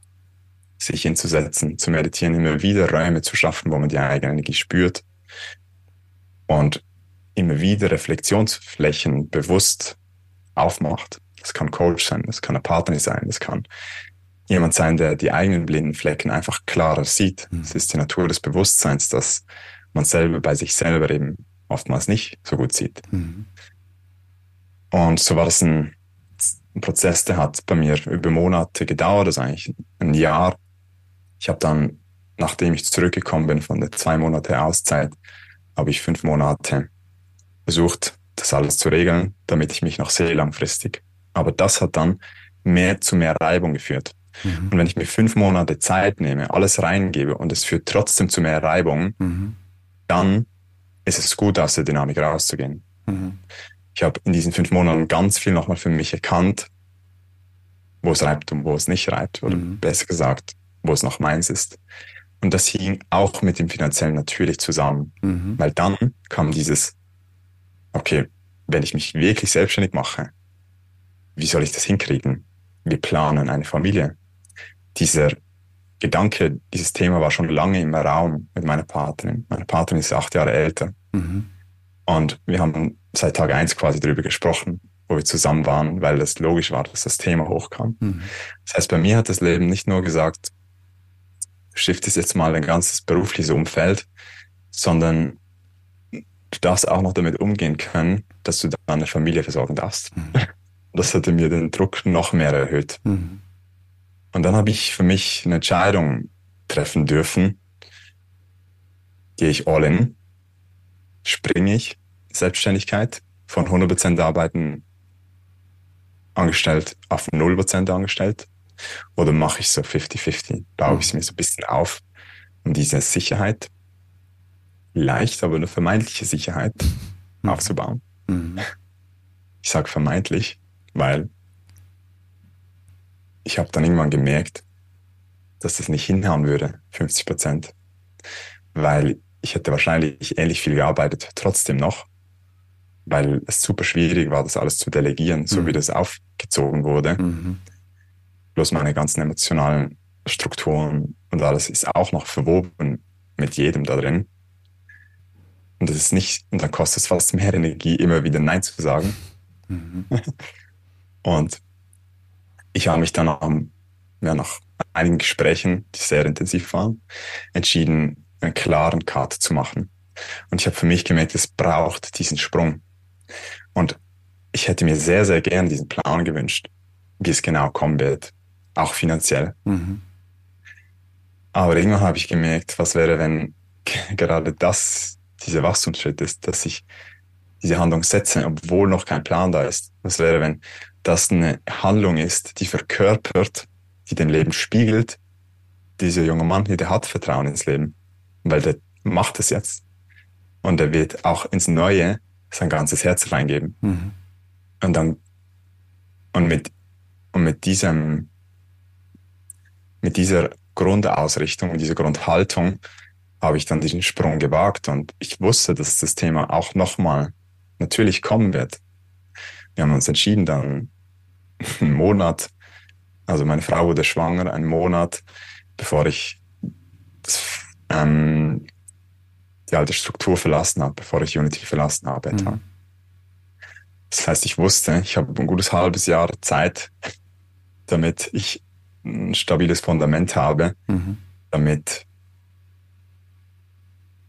sich hinzusetzen, zu meditieren, immer wieder Räume zu schaffen, wo man die eigene Energie spürt und immer wieder Reflexionsflächen bewusst aufmacht. Das kann Coach sein, das kann ein Partner sein, das kann jemand sein, der die eigenen blinden Flecken einfach klarer sieht. Es mhm. ist die Natur des Bewusstseins, dass man selber bei sich selber eben oftmals nicht so gut sieht. Mhm. Und so war das ein, ein, Prozess, der hat bei mir über Monate gedauert, also eigentlich ein Jahr. Ich habe dann, nachdem ich zurückgekommen bin von der zwei Monate Auszeit, habe ich fünf Monate versucht, das alles zu regeln, damit ich mich noch sehe langfristig. Aber das hat dann mehr zu mehr Reibung geführt. Mhm. Und wenn ich mir fünf Monate Zeit nehme, alles reingebe und es führt trotzdem zu mehr Reibung, mhm. dann ist es gut, aus der Dynamik rauszugehen. Mhm. Ich habe in diesen fünf Monaten ganz viel nochmal für mich erkannt, wo es reibt und wo es nicht reibt. Oder mhm. besser gesagt, wo es noch meins ist. Und das hing auch mit dem Finanziellen natürlich zusammen. Mhm. Weil dann kam dieses, okay, wenn ich mich wirklich selbstständig mache, wie soll ich das hinkriegen? Wir planen eine Familie. Dieser Gedanke, dieses Thema war schon lange im Raum mit meiner Partnerin. Meine Partnerin ist acht Jahre älter. Mhm. Und wir haben seit Tag eins quasi darüber gesprochen, wo wir zusammen waren, weil es logisch war, dass das Thema hochkam. Mhm. Das heißt, bei mir hat das Leben nicht nur gesagt, shiftest jetzt mal ein ganzes berufliches Umfeld, sondern du darfst auch noch damit umgehen können, dass du deine Familie versorgen darfst. Mhm. (laughs) Das hatte mir den Druck noch mehr erhöht. Mhm. Und dann habe ich für mich eine Entscheidung treffen dürfen. Gehe ich all in? Springe ich Selbstständigkeit von 100% Arbeiten angestellt auf 0% angestellt? Oder mache ich so 50-50? Baue ich es mir so ein bisschen auf, um diese Sicherheit leicht, aber eine vermeintliche Sicherheit mhm. aufzubauen. Mhm. Ich sage vermeintlich, weil ich habe dann irgendwann gemerkt, dass das nicht hinhauen würde, 50 Prozent. Weil ich hätte wahrscheinlich ähnlich viel gearbeitet, trotzdem noch, weil es super schwierig war, das alles zu delegieren, so mhm. wie das aufgezogen wurde. Mhm. Bloß meine ganzen emotionalen Strukturen und alles ist auch noch verwoben mit jedem da drin. Und das ist nicht, und dann kostet es fast mehr Energie, immer wieder Nein zu sagen. Mhm. und ich habe mich dann nach, ja, nach einigen Gesprächen, die sehr intensiv waren, entschieden, einen klaren Cut zu machen. Und ich habe für mich gemerkt, es braucht diesen Sprung. Und ich hätte mir sehr, sehr gern diesen Plan gewünscht, wie es genau kommen wird, auch finanziell. Mhm. Aber irgendwann habe ich gemerkt, was wäre, wenn (laughs) gerade das dieser Wachstumsschritt ist, dass ich diese Handlung setze, obwohl noch kein Plan da ist. Was wäre, wenn das eine Handlung ist, die verkörpert, die dem Leben spiegelt? Dieser junge Mann der hat Vertrauen ins Leben, weil der macht es jetzt. Und er wird auch ins Neue sein ganzes Herz reingeben. Mhm. Und dann, und mit, und mit diesem, mit dieser Grundausrichtung, dieser Grundhaltung habe ich dann diesen Sprung gewagt und ich wusste, dass das Thema auch nochmal natürlich kommen wird. Wir haben uns entschieden, dann (laughs) einen Monat, also meine Frau wurde schwanger, einen Monat, bevor ich das, ähm, die alte Struktur verlassen habe, bevor ich Unity verlassen habe. Mhm. Das heißt, ich wusste, ich habe ein gutes halbes Jahr Zeit, damit ich ein stabiles Fundament habe, mhm. damit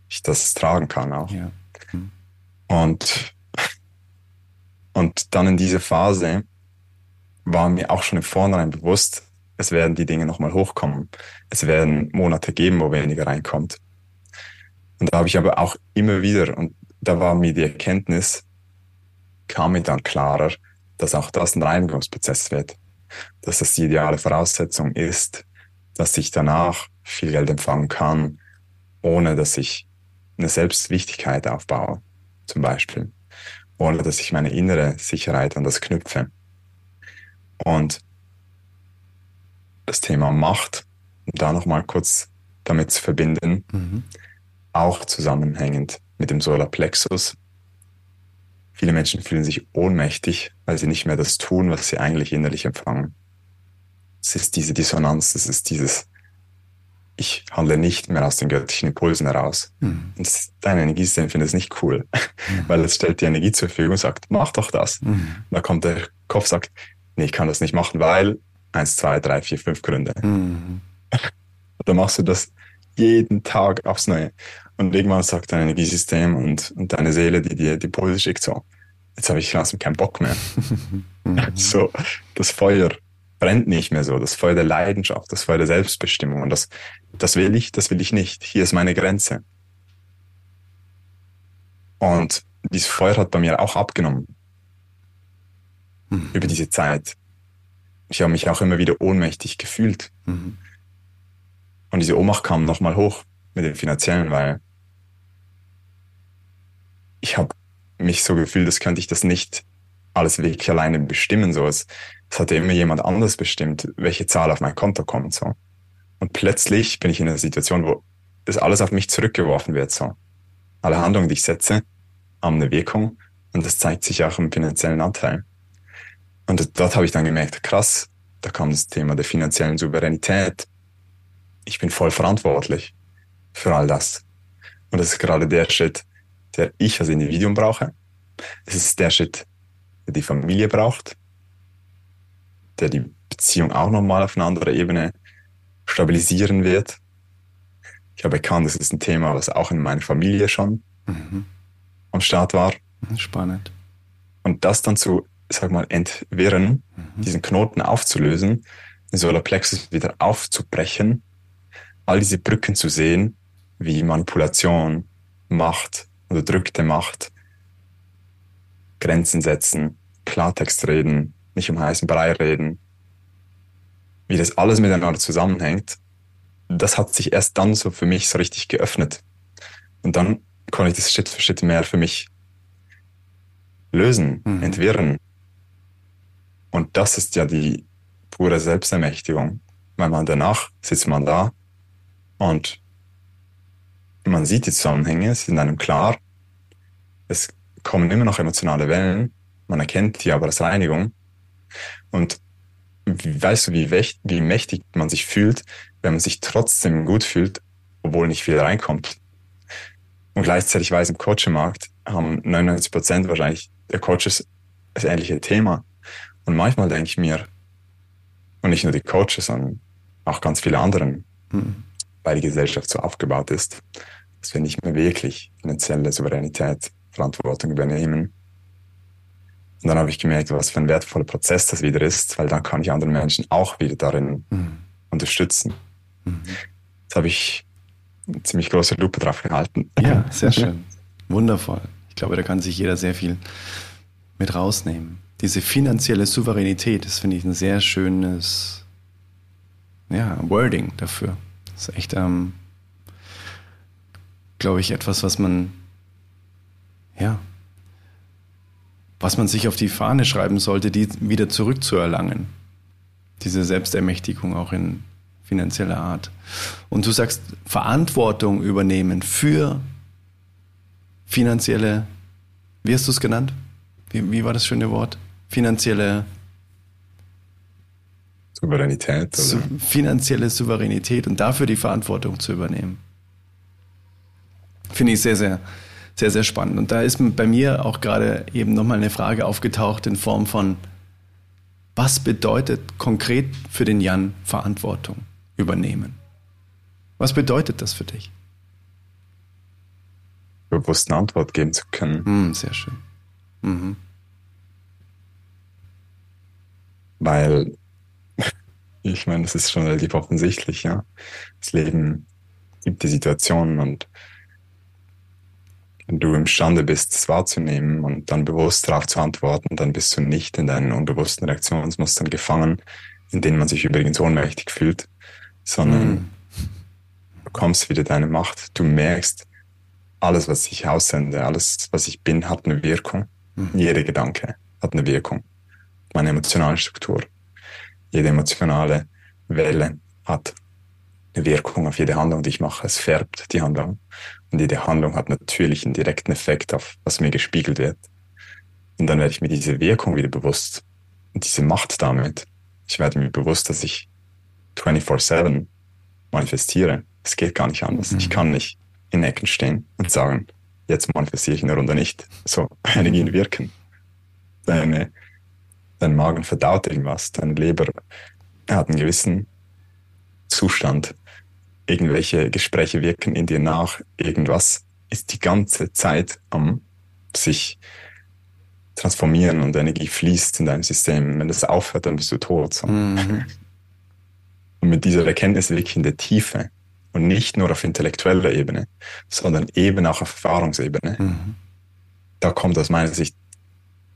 ich das tragen kann auch. Ja. Mhm. Und, und dann in dieser Phase war mir auch schon im Vornherein bewusst, es werden die Dinge nochmal hochkommen. Es werden Monate geben, wo weniger reinkommt. Und da habe ich aber auch immer wieder, und da war mir die Erkenntnis, kam mir dann klarer, dass auch das ein Reinigungsprozess wird. Dass das die ideale Voraussetzung ist, dass ich danach viel Geld empfangen kann, ohne dass ich eine Selbstwichtigkeit aufbaue, zum Beispiel. Ohne dass ich meine innere Sicherheit an das knüpfe. Und das Thema Macht, um da nochmal kurz damit zu verbinden, mhm. auch zusammenhängend mit dem Solarplexus. Viele Menschen fühlen sich ohnmächtig, weil sie nicht mehr das tun, was sie eigentlich innerlich empfangen. Es ist diese Dissonanz, es ist dieses, ich handle nicht mehr aus den göttlichen Impulsen heraus. Mhm. Dein Energiesystem findet es nicht cool, mhm. (laughs) weil es stellt die Energie zur Verfügung und sagt, mach doch das. Mhm. Da kommt der Kopf, sagt, nee, ich kann das nicht machen, weil eins, zwei, drei, vier, fünf Gründe. Mhm. Dann machst du das jeden Tag aufs Neue. Und irgendwann sagt dein Energiesystem und, und deine Seele, die dir die Pulse schickt, so, jetzt habe ich langsam keinen Bock mehr. (laughs) Mhm. (laughs) so, das Feuer brennt nicht mehr so, das Feuer der Leidenschaft, das Feuer der Selbstbestimmung. Und das, das will ich, das will ich nicht. Hier ist meine Grenze. Und dieses Feuer hat bei mir auch abgenommen mhm. über diese Zeit. Ich habe mich auch immer wieder ohnmächtig gefühlt. Mhm. Und diese Ohnmacht kam nochmal hoch mit dem Finanziellen, weil ich habe mich so gefühlt, als könnte ich das nicht alles wirklich alleine bestimmen. So. Es, es hatte immer jemand anders bestimmt, welche Zahl auf mein Konto kommt. So. Und plötzlich bin ich in einer Situation, wo das alles auf mich zurückgeworfen wird. So. Alle Handlungen, die ich setze, haben eine Wirkung und das zeigt sich auch im finanziellen Anteil. Und dort habe ich dann gemerkt, krass, da kam das Thema der finanziellen Souveränität. Ich bin voll verantwortlich für all das. Und das ist gerade der Schritt, der ich als Individuum brauche. Es ist der Schritt, der die Familie braucht, der die Beziehung auch nochmal auf eine andere Ebene stabilisieren wird. Ich habe erkannt, das ist ein Thema, was auch in meiner Familie schon mhm. am Start war. Spannend. Und das dann zu sag mal, entwirren, mhm. diesen Knoten aufzulösen, den Solarplexus wieder aufzubrechen, all diese Brücken zu sehen, wie Manipulation, Macht, unterdrückte Macht, Grenzen setzen, Klartext reden, nicht um heißen Brei reden, wie das alles miteinander zusammenhängt, das hat sich erst dann so für mich so richtig geöffnet. Und dann konnte ich das Schritt für Schritt mehr für mich lösen, mhm. entwirren, und das ist ja die pure Selbstermächtigung. Weil man danach sitzt man da und man sieht die Zusammenhänge, sie sind einem klar. Es kommen immer noch emotionale Wellen. Man erkennt die aber als Reinigung. Und weißt du, wie, wie mächtig man sich fühlt, wenn man sich trotzdem gut fühlt, obwohl nicht viel reinkommt. Und gleichzeitig weiß im Coaching-Markt haben 99 Prozent wahrscheinlich der Coaches das ähnliche Thema. Und manchmal denke ich mir, und nicht nur die Coaches, sondern auch ganz viele anderen, mhm. weil die Gesellschaft so aufgebaut ist, dass wir nicht mehr wirklich finanzielle Souveränität, Verantwortung übernehmen. Und dann habe ich gemerkt, was für ein wertvoller Prozess das wieder ist, weil dann kann ich andere Menschen auch wieder darin mhm. unterstützen. Mhm. Jetzt habe ich eine ziemlich große Lupe drauf gehalten. Ja, (laughs) sehr schön. Wundervoll. Ich glaube, da kann sich jeder sehr viel mit rausnehmen diese finanzielle Souveränität, das finde ich ein sehr schönes ja, Wording dafür. Das ist echt, ähm, glaube ich, etwas, was man, ja, was man sich auf die Fahne schreiben sollte, die wieder zurückzuerlangen. Diese Selbstermächtigung auch in finanzieller Art. Und du sagst, Verantwortung übernehmen für finanzielle, wie hast du es genannt? Wie, wie war das schöne Wort? Finanzielle Souveränität. Su finanzielle Souveränität und dafür die Verantwortung zu übernehmen. Finde ich sehr, sehr, sehr, sehr spannend. Und da ist bei mir auch gerade eben nochmal eine Frage aufgetaucht in Form von, was bedeutet konkret für den Jan Verantwortung übernehmen? Was bedeutet das für dich? Bewusst eine Antwort geben zu können. Mm, sehr schön. Mhm. Weil, (laughs) ich meine, das ist schon relativ offensichtlich, ja. Das Leben gibt die Situationen und wenn du imstande bist, es wahrzunehmen und dann bewusst darauf zu antworten, dann bist du nicht in deinen unbewussten Reaktionsmustern gefangen, in denen man sich übrigens ohnmächtig fühlt, sondern mhm. du bekommst wieder deine Macht. Du merkst, alles, was ich aussende, alles, was ich bin, hat eine Wirkung. Mhm. Jeder Gedanke hat eine Wirkung. Meine emotionale Struktur, jede emotionale Welle hat eine Wirkung auf jede Handlung, die ich mache. Es färbt die Handlung. Und jede Handlung hat natürlich einen direkten Effekt auf, was mir gespiegelt wird. Und dann werde ich mir diese Wirkung wieder bewusst und diese Macht damit. Ich werde mir bewusst, dass ich 24-7 manifestiere. Es geht gar nicht anders. Mhm. Ich kann nicht in Ecken stehen und sagen, jetzt manifestiere ich eine Runde nicht. So, (laughs) Energien wirken. Deine, dein Magen verdaut irgendwas, deine Leber hat einen gewissen Zustand. Irgendwelche Gespräche wirken in dir nach. Irgendwas ist die ganze Zeit am sich transformieren und Energie fließt in deinem System. Wenn das aufhört, dann bist du tot. So. Mhm. Und mit dieser Erkenntnis wirklich in der Tiefe und nicht nur auf intellektueller Ebene, sondern eben auch auf Erfahrungsebene. Mhm. Da kommt aus meiner Sicht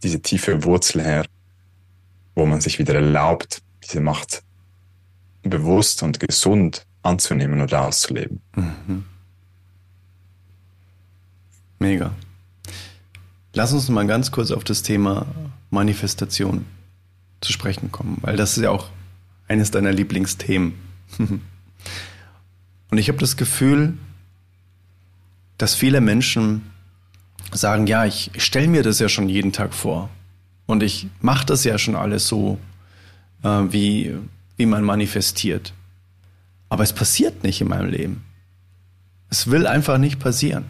diese tiefe Wurzel her, wo man sich wieder erlaubt, diese Macht bewusst und gesund anzunehmen oder auszuleben. Mhm. Mega. Lass uns mal ganz kurz auf das Thema Manifestation zu sprechen kommen, weil das ist ja auch eines deiner Lieblingsthemen. (laughs) Und ich habe das Gefühl, dass viele Menschen sagen, ja, ich stelle mir das ja schon jeden Tag vor und ich mache das ja schon alles so, äh, wie, wie man manifestiert. Aber es passiert nicht in meinem Leben. Es will einfach nicht passieren.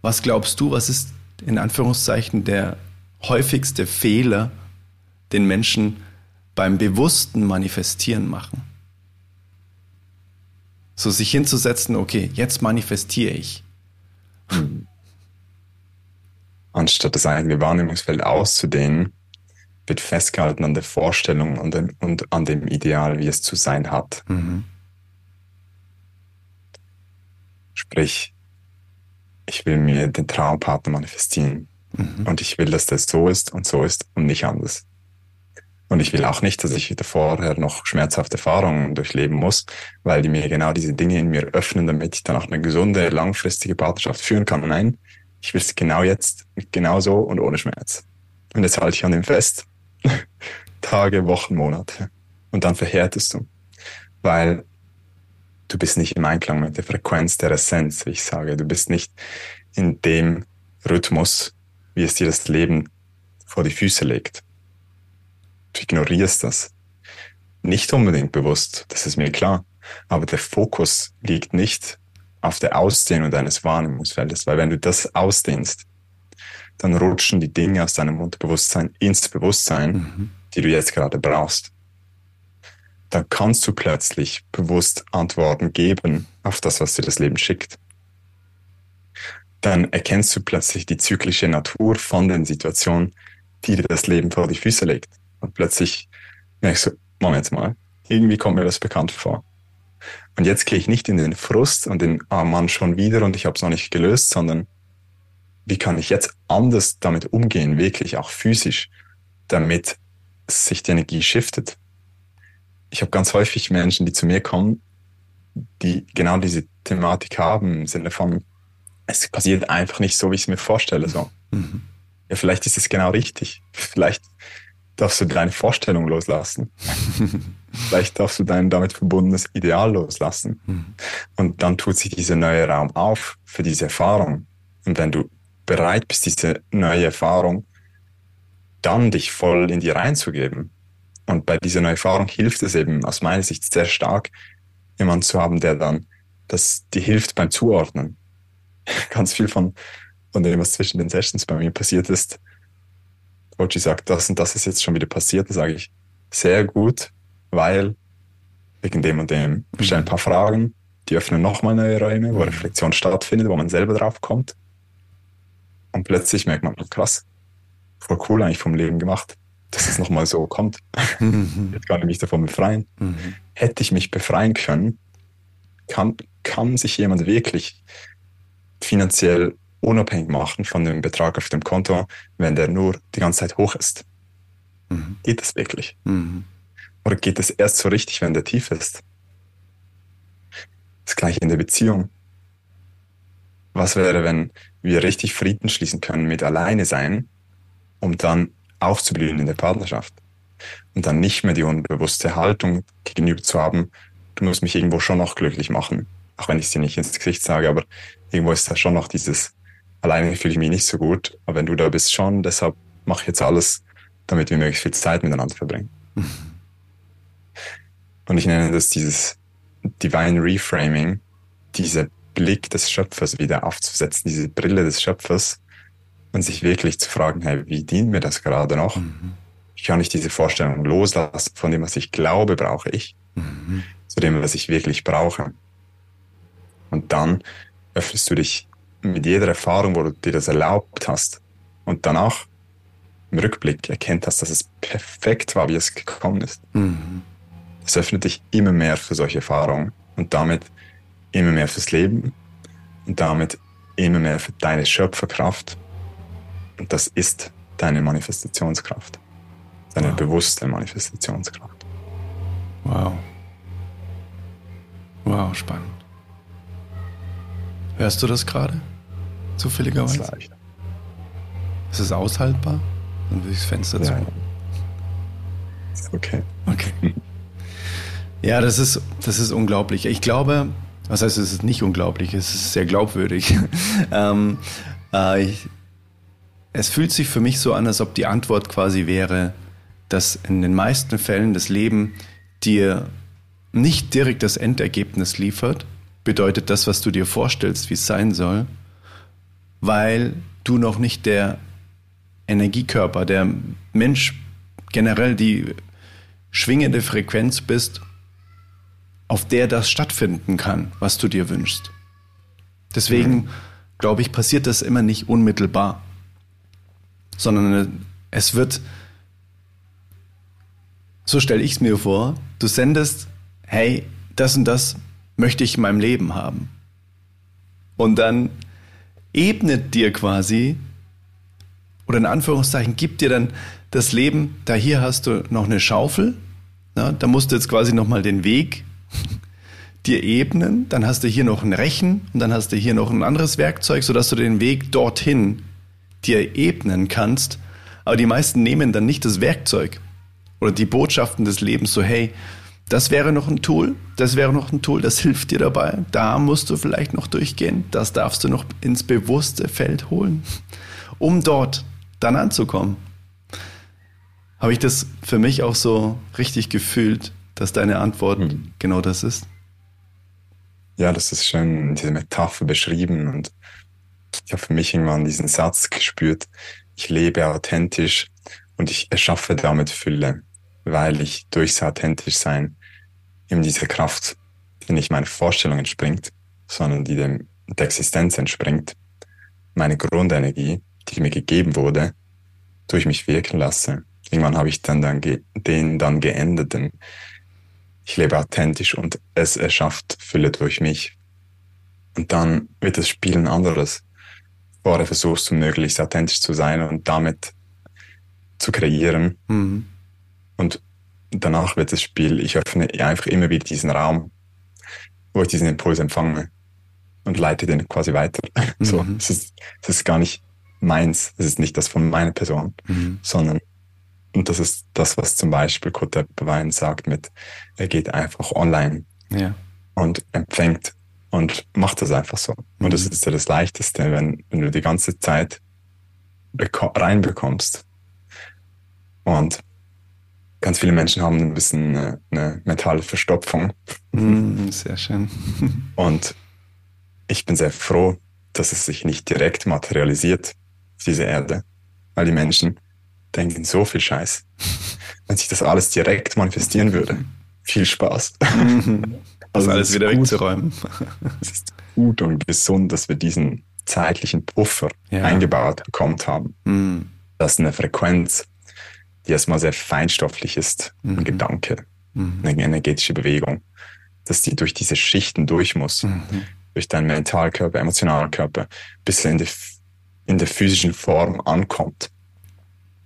Was glaubst du, was ist in Anführungszeichen der häufigste Fehler, den Menschen beim bewussten Manifestieren machen? So sich hinzusetzen, okay, jetzt manifestiere ich. Anstatt das eigene Wahrnehmungsfeld auszudehnen, wird festgehalten an der Vorstellung und, und an dem Ideal, wie es zu sein hat. Mhm. Sprich, ich will mir den Traumpartner manifestieren. Mhm. Und ich will, dass das so ist und so ist und nicht anders. Und ich will auch nicht, dass ich vorher noch schmerzhafte Erfahrungen durchleben muss, weil die mir genau diese Dinge in mir öffnen, damit ich dann auch eine gesunde, langfristige Partnerschaft führen kann. Nein, ich will es genau jetzt, genau so und ohne Schmerz. Und jetzt halte ich an dem fest. (laughs) Tage, Wochen, Monate. Und dann verhärtest du. Weil du bist nicht im Einklang mit der Frequenz der Essenz, wie ich sage. Du bist nicht in dem Rhythmus, wie es dir das Leben vor die Füße legt. Du ignorierst das. Nicht unbedingt bewusst, das ist mir klar. Aber der Fokus liegt nicht auf der Ausdehnung deines Wahrnehmungsfeldes, weil wenn du das ausdehnst, dann rutschen die Dinge aus deinem Unterbewusstsein ins Bewusstsein, mhm. die du jetzt gerade brauchst. Dann kannst du plötzlich bewusst Antworten geben auf das, was dir das Leben schickt. Dann erkennst du plötzlich die zyklische Natur von den Situationen, die dir das Leben vor die Füße legt. Und plötzlich merkst du, Moment mal, irgendwie kommt mir das bekannt vor. Und jetzt gehe ich nicht in den Frust und den, ah Mann, schon wieder und ich habe es noch nicht gelöst, sondern wie kann ich jetzt anders damit umgehen, wirklich auch physisch, damit sich die Energie shiftet. Ich habe ganz häufig Menschen, die zu mir kommen, die genau diese Thematik haben, im Sinne von, es passiert einfach nicht so, wie ich es mir vorstelle. So. Mhm. Ja, vielleicht ist es genau richtig. (laughs) Vielleicht darfst du deine Vorstellung loslassen. (laughs) Vielleicht darfst du dein damit verbundenes Ideal loslassen. Mhm. Und dann tut sich dieser neue Raum auf für diese Erfahrung. Und wenn du bereit bist, diese neue Erfahrung dann dich voll in die reinzugeben. Und bei dieser neuen Erfahrung hilft es eben aus meiner Sicht sehr stark, jemanden zu haben, der dann das dir hilft beim Zuordnen. (laughs) Ganz viel von, von dem, was zwischen den Sessions bei mir passiert ist, Coach sagt, das und das ist jetzt schon wieder passiert, dann sage ich, sehr gut, weil wegen dem und dem. Ich stelle ein paar Fragen, die öffnen nochmal neue Räume, wo Reflexion stattfindet, wo man selber drauf kommt. Und plötzlich merkt man, krass, voll cool eigentlich vom Leben gemacht. dass es nochmal so kommt. Mhm. Jetzt kann ich mich davon befreien. Mhm. Hätte ich mich befreien können, kann, kann sich jemand wirklich finanziell unabhängig machen von dem Betrag auf dem Konto, wenn der nur die ganze Zeit hoch ist. Mhm. Geht das wirklich? Mhm. Oder geht es erst so richtig, wenn der tief ist? Das gleiche in der Beziehung. Was wäre, wenn wir richtig Frieden schließen können mit alleine sein, um dann aufzublühen in der Partnerschaft? Und dann nicht mehr die unbewusste Haltung gegenüber zu haben, du musst mich irgendwo schon noch glücklich machen. Auch wenn ich dir nicht ins Gesicht sage, aber irgendwo ist da schon noch dieses, alleine fühle ich mich nicht so gut, aber wenn du da bist schon, deshalb mache ich jetzt alles, damit wir möglichst viel Zeit miteinander verbringen. (laughs) Und ich nenne das dieses Divine Reframing, dieser Blick des Schöpfers wieder aufzusetzen, diese Brille des Schöpfers und sich wirklich zu fragen, hey, wie dient mir das gerade noch? Mhm. Ich kann nicht diese Vorstellung loslassen von dem, was ich glaube, brauche ich, mhm. zu dem, was ich wirklich brauche. Und dann öffnest du dich mit jeder Erfahrung, wo du dir das erlaubt hast und danach im Rückblick erkennt hast, dass es perfekt war, wie es gekommen ist. Mhm. Es öffnet dich immer mehr für solche Erfahrungen und damit immer mehr fürs Leben und damit immer mehr für deine Schöpferkraft. Und das ist deine Manifestationskraft. Deine wow. bewusste Manifestationskraft. Wow. Wow, spannend. Hörst du das gerade? Zufälligerweise? Das ist, ist es aushaltbar? Dann will ich das Fenster zu. Ja. Okay. Okay. (laughs) Ja, das ist, das ist unglaublich. Ich glaube, was heißt, es ist nicht unglaublich, es ist sehr glaubwürdig. (laughs) ähm, äh, ich, es fühlt sich für mich so an, als ob die Antwort quasi wäre, dass in den meisten Fällen das Leben dir nicht direkt das Endergebnis liefert, bedeutet das, was du dir vorstellst, wie es sein soll, weil du noch nicht der Energiekörper, der Mensch generell die schwingende Frequenz bist, auf der das stattfinden kann, was du dir wünschst. Deswegen, mhm. glaube ich, passiert das immer nicht unmittelbar, sondern es wird, so stelle ich es mir vor, du sendest, hey, das und das möchte ich in meinem Leben haben. Und dann ebnet dir quasi, oder in Anführungszeichen, gibt dir dann das Leben, da hier hast du noch eine Schaufel, na, da musst du jetzt quasi nochmal den Weg dir ebnen, dann hast du hier noch ein Rechen und dann hast du hier noch ein anderes Werkzeug, sodass du den Weg dorthin dir ebnen kannst. Aber die meisten nehmen dann nicht das Werkzeug oder die Botschaften des Lebens so, hey, das wäre noch ein Tool, das wäre noch ein Tool, das hilft dir dabei. Da musst du vielleicht noch durchgehen, das darfst du noch ins bewusste Feld holen, um dort dann anzukommen. Habe ich das für mich auch so richtig gefühlt, dass deine Antwort mhm. genau das ist? Ja, das ist schön in dieser Metapher beschrieben und ich habe für mich irgendwann diesen Satz gespürt, ich lebe authentisch und ich erschaffe damit Fülle, weil ich durchs authentisch sein eben diese Kraft, die nicht meiner Vorstellung entspringt, sondern die dem, der Existenz entspringt, meine Grundenergie, die mir gegeben wurde, durch mich wirken lasse. Irgendwann habe ich dann, dann den dann geändert, denn ich lebe authentisch und es erschafft Fülle durch mich. Und dann wird das Spiel ein anderes. Vorher versuchst du möglichst authentisch zu sein und damit zu kreieren. Mhm. Und danach wird das Spiel, ich öffne einfach immer wieder diesen Raum, wo ich diesen Impuls empfange und leite den quasi weiter. (laughs) Mhm. So, es ist, es ist gar nicht meins, es ist nicht das von meiner Person, mhm. sondern und das ist das, was zum Beispiel Kurt Wein sagt mit, er geht einfach online ja. und empfängt und macht das einfach so. Mhm. Und das mhm. ist ja das Leichteste, wenn, wenn du die ganze Zeit reinbekommst. Und ganz viele Menschen haben ein bisschen eine, eine mentale Verstopfung. Mhm, sehr schön. (laughs) und ich bin sehr froh, dass es sich nicht direkt materialisiert auf dieser Erde, weil die Menschen denken so viel Scheiß. (laughs) Wenn sich das alles direkt manifestieren würde, viel Spaß. also alles wieder gut, wegzuräumen. (laughs) es ist gut und gesund, dass wir diesen zeitlichen Puffer ja. eingebaut bekommen haben. Mhm. Das ist eine Frequenz, die erstmal sehr feinstofflich ist, mhm. ein Gedanke, mhm. eine energetische Bewegung, dass die durch diese Schichten durch muss, mhm. durch deinen Mentalkörper, Emotionalkörper, bis er in, die, in der physischen Form ankommt,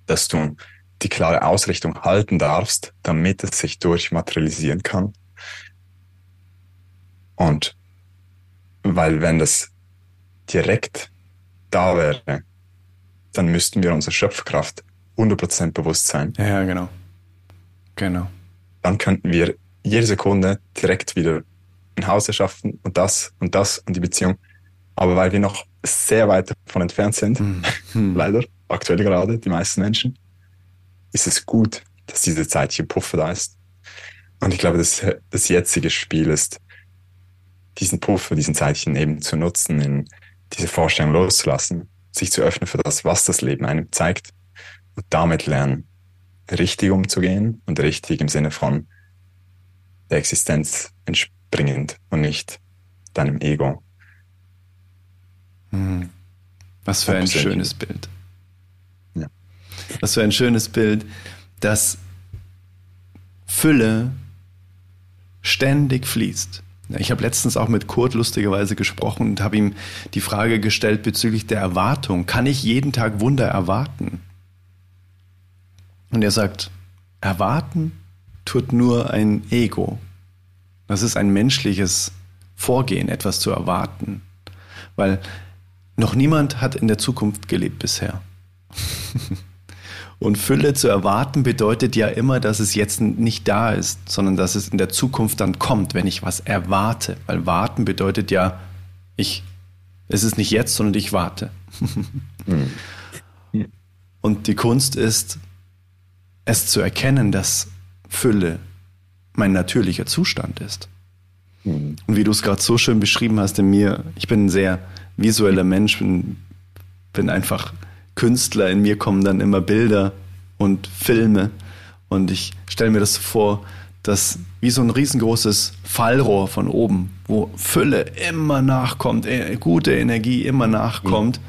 dass du die klare Ausrichtung halten darfst, damit es sich durchmaterialisieren kann. Und weil wenn das direkt da wäre, dann müssten wir unserer Schöpfkraft 100% bewusst sein. Ja, genau. Genau. Dann könnten wir jede Sekunde direkt wieder ein Haus erschaffen und das und das und die Beziehung. Aber weil wir noch sehr weit davon entfernt sind, mhm. (laughs) leider, aktuell gerade, die meisten Menschen, ist es gut, dass diese zeitliche Puffer da ist. Und ich glaube, das, das jetzige Spiel ist, diesen Puffer, diesen Zeitchen eben zu nutzen, in diese Vorstellung loszulassen, sich zu öffnen für das, was das Leben einem zeigt und damit lernen, richtig umzugehen und richtig im Sinne von der Existenz entspringend und nicht deinem Ego. Hm. Was für ein schönes Bild. Was für ein schönes Bild, dass Fülle ständig fließt. Ich habe letztens auch mit Kurt lustigerweise gesprochen und habe ihm die Frage gestellt bezüglich der Erwartung. Kann ich jeden Tag Wunder erwarten? Und er sagt, erwarten tut nur ein Ego. Das ist ein menschliches Vorgehen, etwas zu erwarten. Weil noch niemand hat in der Zukunft gelebt bisher. (laughs) Und Fülle zu erwarten bedeutet ja immer, dass es jetzt nicht da ist, sondern dass es in der Zukunft dann kommt, wenn ich was erwarte. Weil warten bedeutet ja, ich, es ist nicht jetzt, sondern ich warte. (laughs) Mhm. Und die Kunst ist, es zu erkennen, dass Fülle mein natürlicher Zustand ist. Mhm. Und wie du es gerade so schön beschrieben hast in mir, ich bin ein sehr visueller Mensch, bin, bin einfach Künstler, in mir kommen dann immer Bilder und Filme. Und ich stelle mir das vor, dass wie so ein riesengroßes Fallrohr von oben, wo Fülle immer nachkommt, äh, gute Energie immer nachkommt.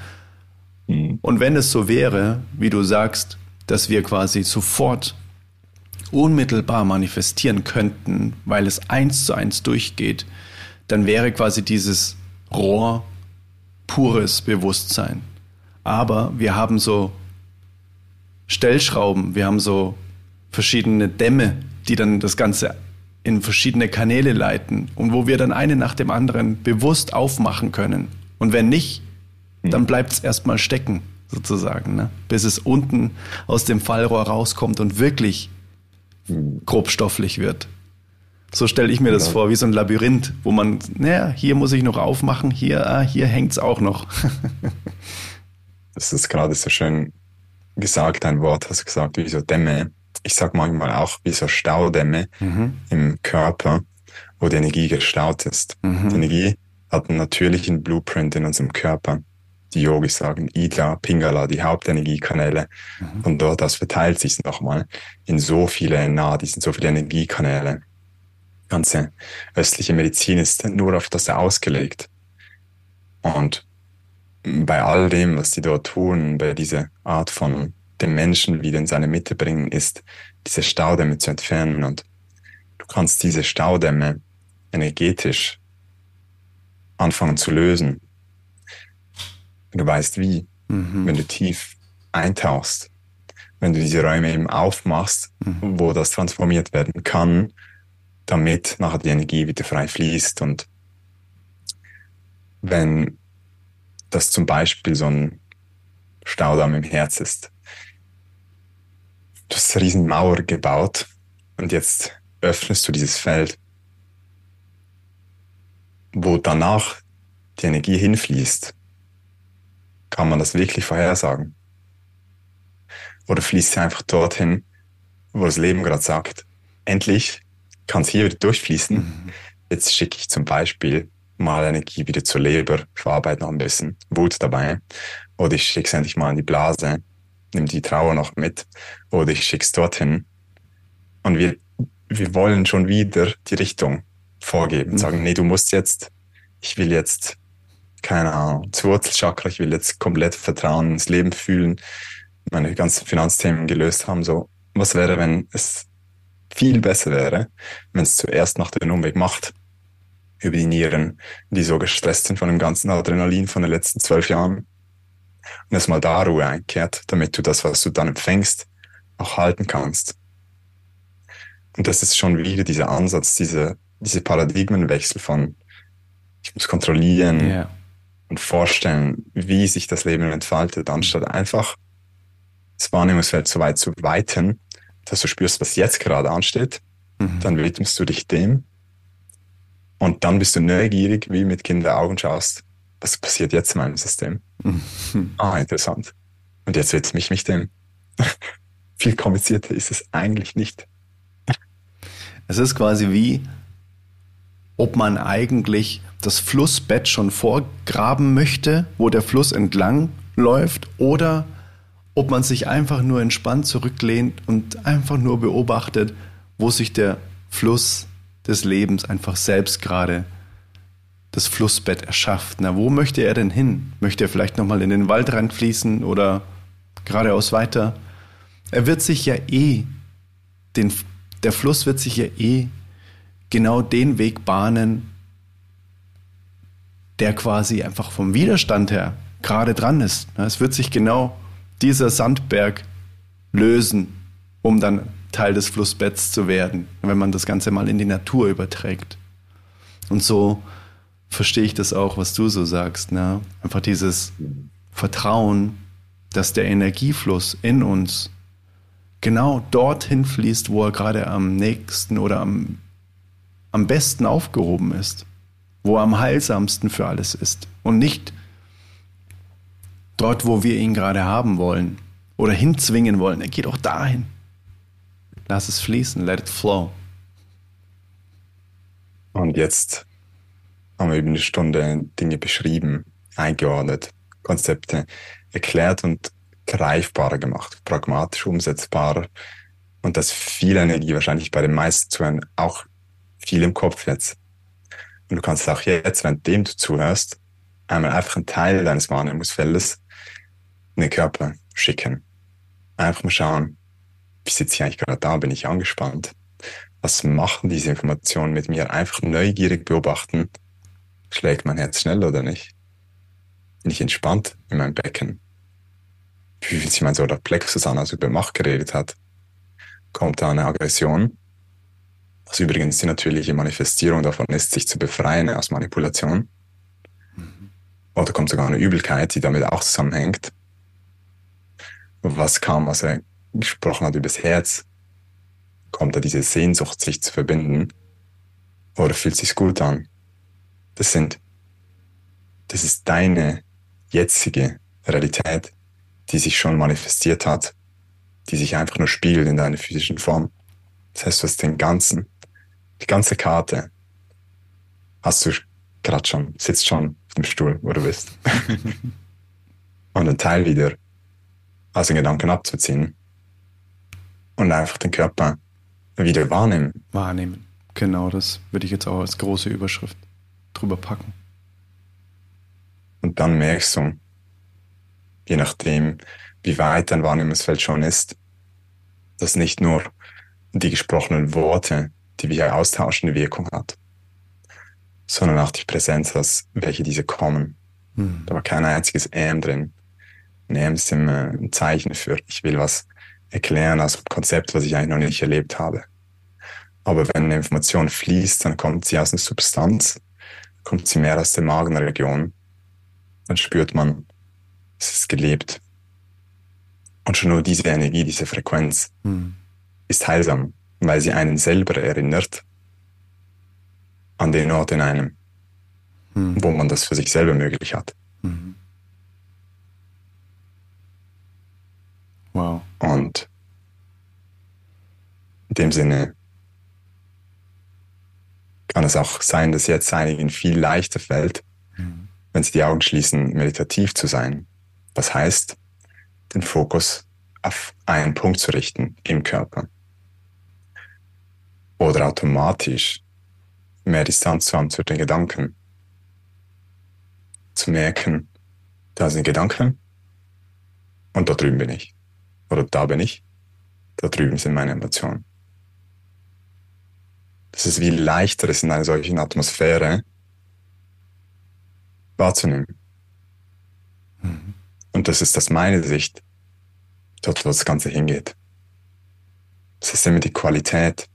Mhm. Und wenn es so wäre, wie du sagst, dass wir quasi sofort unmittelbar manifestieren könnten, weil es eins zu eins durchgeht, dann wäre quasi dieses Rohr pures Bewusstsein. Aber wir haben so Stellschrauben, wir haben so verschiedene Dämme, die dann das Ganze in verschiedene Kanäle leiten und wo wir dann eine nach dem anderen bewusst aufmachen können. Und wenn nicht, dann hm. bleibt es erstmal stecken, sozusagen, ne? bis es unten aus dem Fallrohr rauskommt und wirklich hm. grobstofflich wird. So stelle ich mir das vor, wie so ein Labyrinth, wo man, naja, hier muss ich noch aufmachen, hier, ah, hier hängt es auch noch. (laughs) das ist gerade so schön gesagt, ein Wort hast du gesagt, wie so Dämme. Ich sag manchmal auch wie so Staudämme mhm. im Körper, wo die Energie gestaut ist. Mhm. Die Energie hat einen natürlichen Blueprint in unserem Körper. Die Yogis sagen Ida, Pingala, die Hauptenergiekanäle. Mhm. Und dort aus verteilt sich nochmal in so viele Nadi, sind so viele Energiekanäle ganze östliche Medizin ist nur auf das ausgelegt. Und bei all dem, was die dort tun, bei dieser Art von den Menschen wieder in seine Mitte bringen, ist, diese Staudämme zu entfernen. Und du kannst diese Staudämme energetisch anfangen zu lösen. Wenn du weißt wie, mhm. wenn du tief eintauchst, wenn du diese Räume eben aufmachst, mhm. wo das transformiert werden kann damit nachher die Energie wieder frei fließt. Und wenn das zum Beispiel so ein Staudamm im Herz ist, du hast eine riesen Mauer gebaut und jetzt öffnest du dieses Feld, wo danach die Energie hinfließt. Kann man das wirklich vorhersagen? Oder fließt sie einfach dorthin, wo das Leben gerade sagt, endlich kann es hier wieder durchfließen. Mhm. Jetzt schicke ich zum Beispiel mal Energie wieder zur Leber, verarbeite noch ein bisschen Wut dabei. Oder ich schicke es endlich mal in die Blase, nimm die Trauer noch mit. Oder ich schicke es dorthin. Und wir, wir wollen schon wieder die Richtung vorgeben. Mhm. Sagen, nee, du musst jetzt, ich will jetzt, keine Ahnung, zu Wurzelchakra, ich will jetzt komplett Vertrauen ins Leben fühlen, meine ganzen Finanzthemen gelöst haben, so. was wäre, wenn es viel besser wäre, wenn es zuerst noch den Umweg macht über die Nieren, die so gestresst sind von dem ganzen Adrenalin von den letzten zwölf Jahren. Und erstmal da Ruhe einkehrt, damit du das, was du dann empfängst, auch halten kannst. Und das ist schon wieder dieser Ansatz, diese, diese Paradigmenwechsel von ich muss kontrollieren yeah. und vorstellen, wie sich das Leben entfaltet, anstatt einfach das Wahrnehmungsfeld so weit zu weiten, dass du spürst, was jetzt gerade ansteht. Mhm. Dann widmest du dich dem. Und dann bist du neugierig, wie mit Kinderaugen schaust, was passiert jetzt in meinem System. (laughs) Ah, interessant. Und jetzt widme ich mich dem. (laughs) Viel komplizierter ist es eigentlich nicht. Es ist quasi wie, ob man eigentlich das Flussbett schon vorgraben möchte, wo der Fluss entlang läuft, oder ob man sich einfach nur entspannt zurücklehnt und einfach nur beobachtet, wo sich der Fluss des Lebens einfach selbst gerade das Flussbett erschafft. Na, wo möchte er denn hin? Möchte er vielleicht nochmal in den Wald reinfließen oder geradeaus weiter? Er wird sich ja eh, den, der Fluss wird sich ja eh genau den Weg bahnen, der quasi einfach vom Widerstand her gerade dran ist. Es wird sich genau dieser Sandberg lösen, um dann Teil des Flussbetts zu werden, wenn man das Ganze mal in die Natur überträgt. Und so verstehe ich das auch, was du so sagst. Ne? Einfach dieses Vertrauen, dass der Energiefluss in uns genau dorthin fließt, wo er gerade am nächsten oder am, am besten aufgehoben ist, wo er am heilsamsten für alles ist und nicht dort, wo wir ihn gerade haben wollen oder hinzwingen wollen. Er geht auch dahin. Lass es fließen, let it flow. Und jetzt haben wir über eine Stunde Dinge beschrieben, eingeordnet, Konzepte erklärt und greifbarer gemacht, pragmatisch umsetzbarer. Und das viel Energie wahrscheinlich bei den meisten Zuhörern auch viel im Kopf jetzt. Und du kannst auch jetzt, wenn dem du zuhörst, einmal einfach einen Teil deines Wahrnehmungsfeldes in den Körper schicken. Einfach mal schauen, wie sitze ich eigentlich gerade da, bin ich angespannt? Was machen diese Informationen mit mir? Einfach neugierig beobachten. Schlägt mein Herz schnell oder nicht? Bin ich entspannt in meinem Becken? Wie fühlt sich mein Solarplexus an, als er über Macht geredet hat? Kommt da eine Aggression? Was übrigens die natürliche Manifestierung davon ist, sich zu befreien aus Manipulation. Mhm. Oder kommt sogar eine Übelkeit, die damit auch zusammenhängt was kam, was er gesprochen hat übers Herz, kommt da diese Sehnsucht, sich zu verbinden, oder fühlt sich gut an? Das sind, das ist deine jetzige Realität, die sich schon manifestiert hat, die sich einfach nur spiegelt in deiner physischen Form. Das heißt, du hast den ganzen, die ganze Karte hast du gerade schon, sitzt schon auf dem Stuhl, wo du bist. (laughs) Und ein Teil wieder aus den Gedanken abzuziehen und einfach den Körper wieder wahrnehmen. Wahrnehmen. Genau, das würde ich jetzt auch als große Überschrift drüber packen. Und dann merkst du, je nachdem, wie weit dein Wahrnehmungsfeld schon ist, dass nicht nur die gesprochenen Worte, die wir hier austauschen, eine Wirkung hat, sondern auch die Präsenz, aus welche diese kommen. Hm. Da war kein einziges Ähm drin, nehmen es ein Zeichen für, ich will was erklären als Konzept, was ich eigentlich noch nicht erlebt habe. Aber wenn eine Information fließt, dann kommt sie aus einer Substanz, kommt sie mehr aus der Magenregion, dann spürt man, es ist gelebt. Und schon nur diese Energie, diese Frequenz mhm. ist heilsam, weil sie einen selber erinnert an den Ort in einem, mhm. wo man das für sich selber möglich hat. Mhm. Wow. Und in dem Sinne kann es auch sein, dass jetzt einigen viel leichter fällt, mhm. wenn sie die Augen schließen, meditativ zu sein. Was heißt, den Fokus auf einen Punkt zu richten im Körper. Oder automatisch mehr Distanz zu haben zu den Gedanken. Zu merken, da sind Gedanken und da drüben bin ich oder da bin ich. da drüben sind meine Emotionen. Das ist wie leichter ist in einer solchen Atmosphäre wahrzunehmen. Mhm. Und das ist aus meiner Sicht dort, wo das Ganze hingeht. Es ist immer die Qualität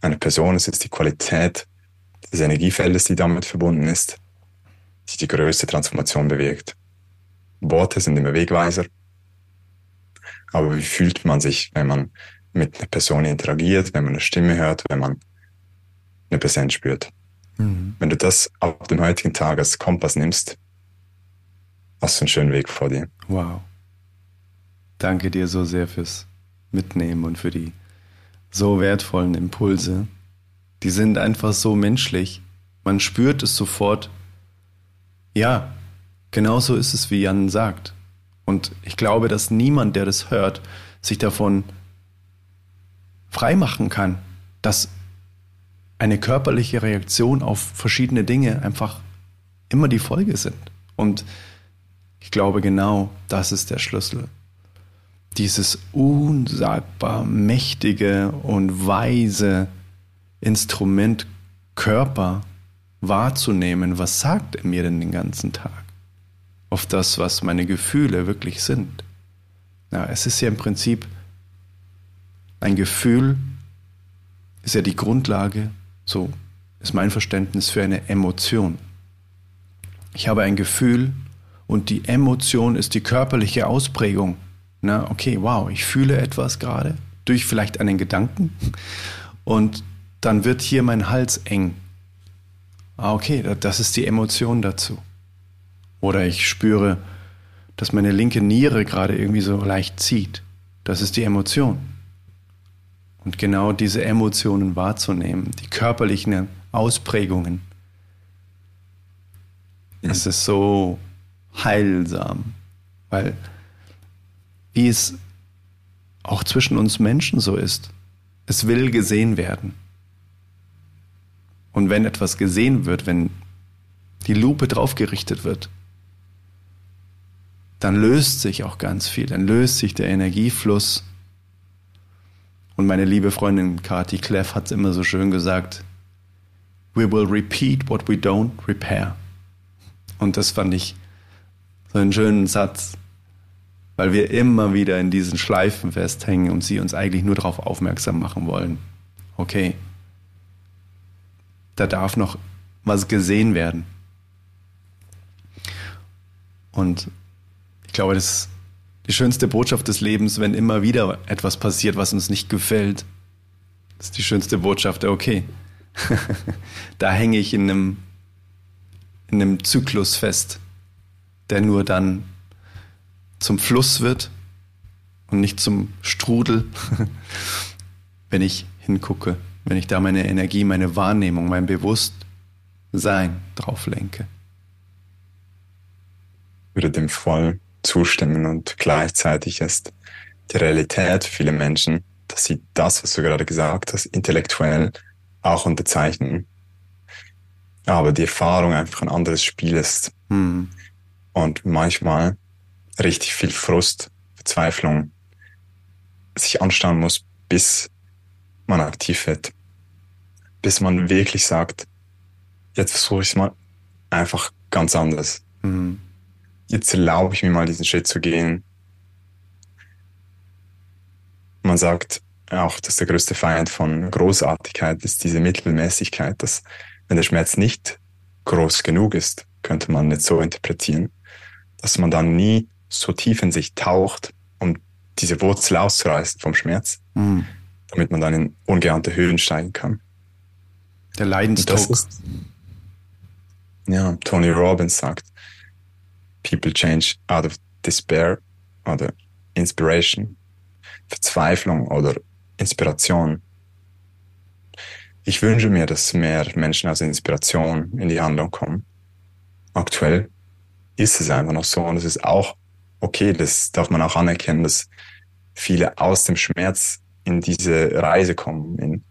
einer Person, es ist die Qualität des Energiefeldes, die damit verbunden ist, die die größte Transformation bewirkt. Worte sind immer Wegweiser, aber wie fühlt man sich, wenn man mit einer Person interagiert, wenn man eine Stimme hört, wenn man eine Präsenz spürt? Mhm. Wenn du das auf dem heutigen Tag als Kompass nimmst, hast du einen schönen Weg vor dir. Wow. Danke dir so sehr fürs Mitnehmen und für die so wertvollen Impulse. Die sind einfach so menschlich. Man spürt es sofort. Ja, genauso ist es, wie Jan sagt. Und ich glaube, dass niemand, der das hört, sich davon freimachen kann, dass eine körperliche Reaktion auf verschiedene Dinge einfach immer die Folge sind. Und ich glaube, genau das ist der Schlüssel. Dieses unsagbar mächtige und weise Instrument Körper wahrzunehmen, was sagt er mir denn den ganzen Tag? Auf das, was meine Gefühle wirklich sind. Ja, es ist ja im Prinzip ein Gefühl, ist ja die Grundlage, so ist mein Verständnis für eine Emotion. Ich habe ein Gefühl und die Emotion ist die körperliche Ausprägung. Na, okay, wow, ich fühle etwas gerade durch vielleicht einen Gedanken und dann wird hier mein Hals eng. Ah, okay, das ist die Emotion dazu. Oder ich spüre, dass meine linke Niere gerade irgendwie so leicht zieht. Das ist die Emotion. Und genau diese Emotionen wahrzunehmen, die körperlichen Ausprägungen, es ist so heilsam, weil wie es auch zwischen uns Menschen so ist, es will gesehen werden. Und wenn etwas gesehen wird, wenn die Lupe draufgerichtet wird, dann löst sich auch ganz viel, dann löst sich der Energiefluss. Und meine liebe Freundin Kati Cleff hat es immer so schön gesagt, we will repeat what we don't repair. Und das fand ich so einen schönen Satz, weil wir immer wieder in diesen Schleifen festhängen und sie uns eigentlich nur darauf aufmerksam machen wollen. Okay, da darf noch was gesehen werden. Und ich glaube, das ist die schönste Botschaft des Lebens, wenn immer wieder etwas passiert, was uns nicht gefällt. Das ist die schönste Botschaft, okay. (laughs) da hänge ich in einem, in einem Zyklus fest, der nur dann zum Fluss wird und nicht zum Strudel, (laughs) wenn ich hingucke wenn ich da meine Energie, meine Wahrnehmung, mein Bewusstsein drauf lenke. Würde dem voll zustimmen und gleichzeitig ist die Realität für viele Menschen, dass sie das, was du gerade gesagt hast, intellektuell auch unterzeichnen. Aber die Erfahrung einfach ein anderes Spiel ist. Hm. Und manchmal richtig viel Frust, Verzweiflung sich anschauen muss, bis man aktiv wird. Bis man wirklich sagt, jetzt versuche ich es mal einfach ganz anders. Mhm. Jetzt erlaube ich mir mal diesen Schritt zu gehen. Man sagt auch, dass der größte Feind von Großartigkeit ist diese Mittelmäßigkeit, dass wenn der Schmerz nicht groß genug ist, könnte man nicht so interpretieren, dass man dann nie so tief in sich taucht, um diese Wurzel auszureißen vom Schmerz. Mhm damit man dann in ungeahnte Höhen steigen kann. Der Leidensdruck. Ist, ja, Tony Robbins sagt, people change out of despair oder Inspiration, Verzweiflung oder Inspiration. Ich wünsche mir, dass mehr Menschen aus Inspiration in die Handlung kommen. Aktuell ist es einfach noch so und es ist auch okay, das darf man auch anerkennen, dass viele aus dem Schmerz in diese Reise kommen, in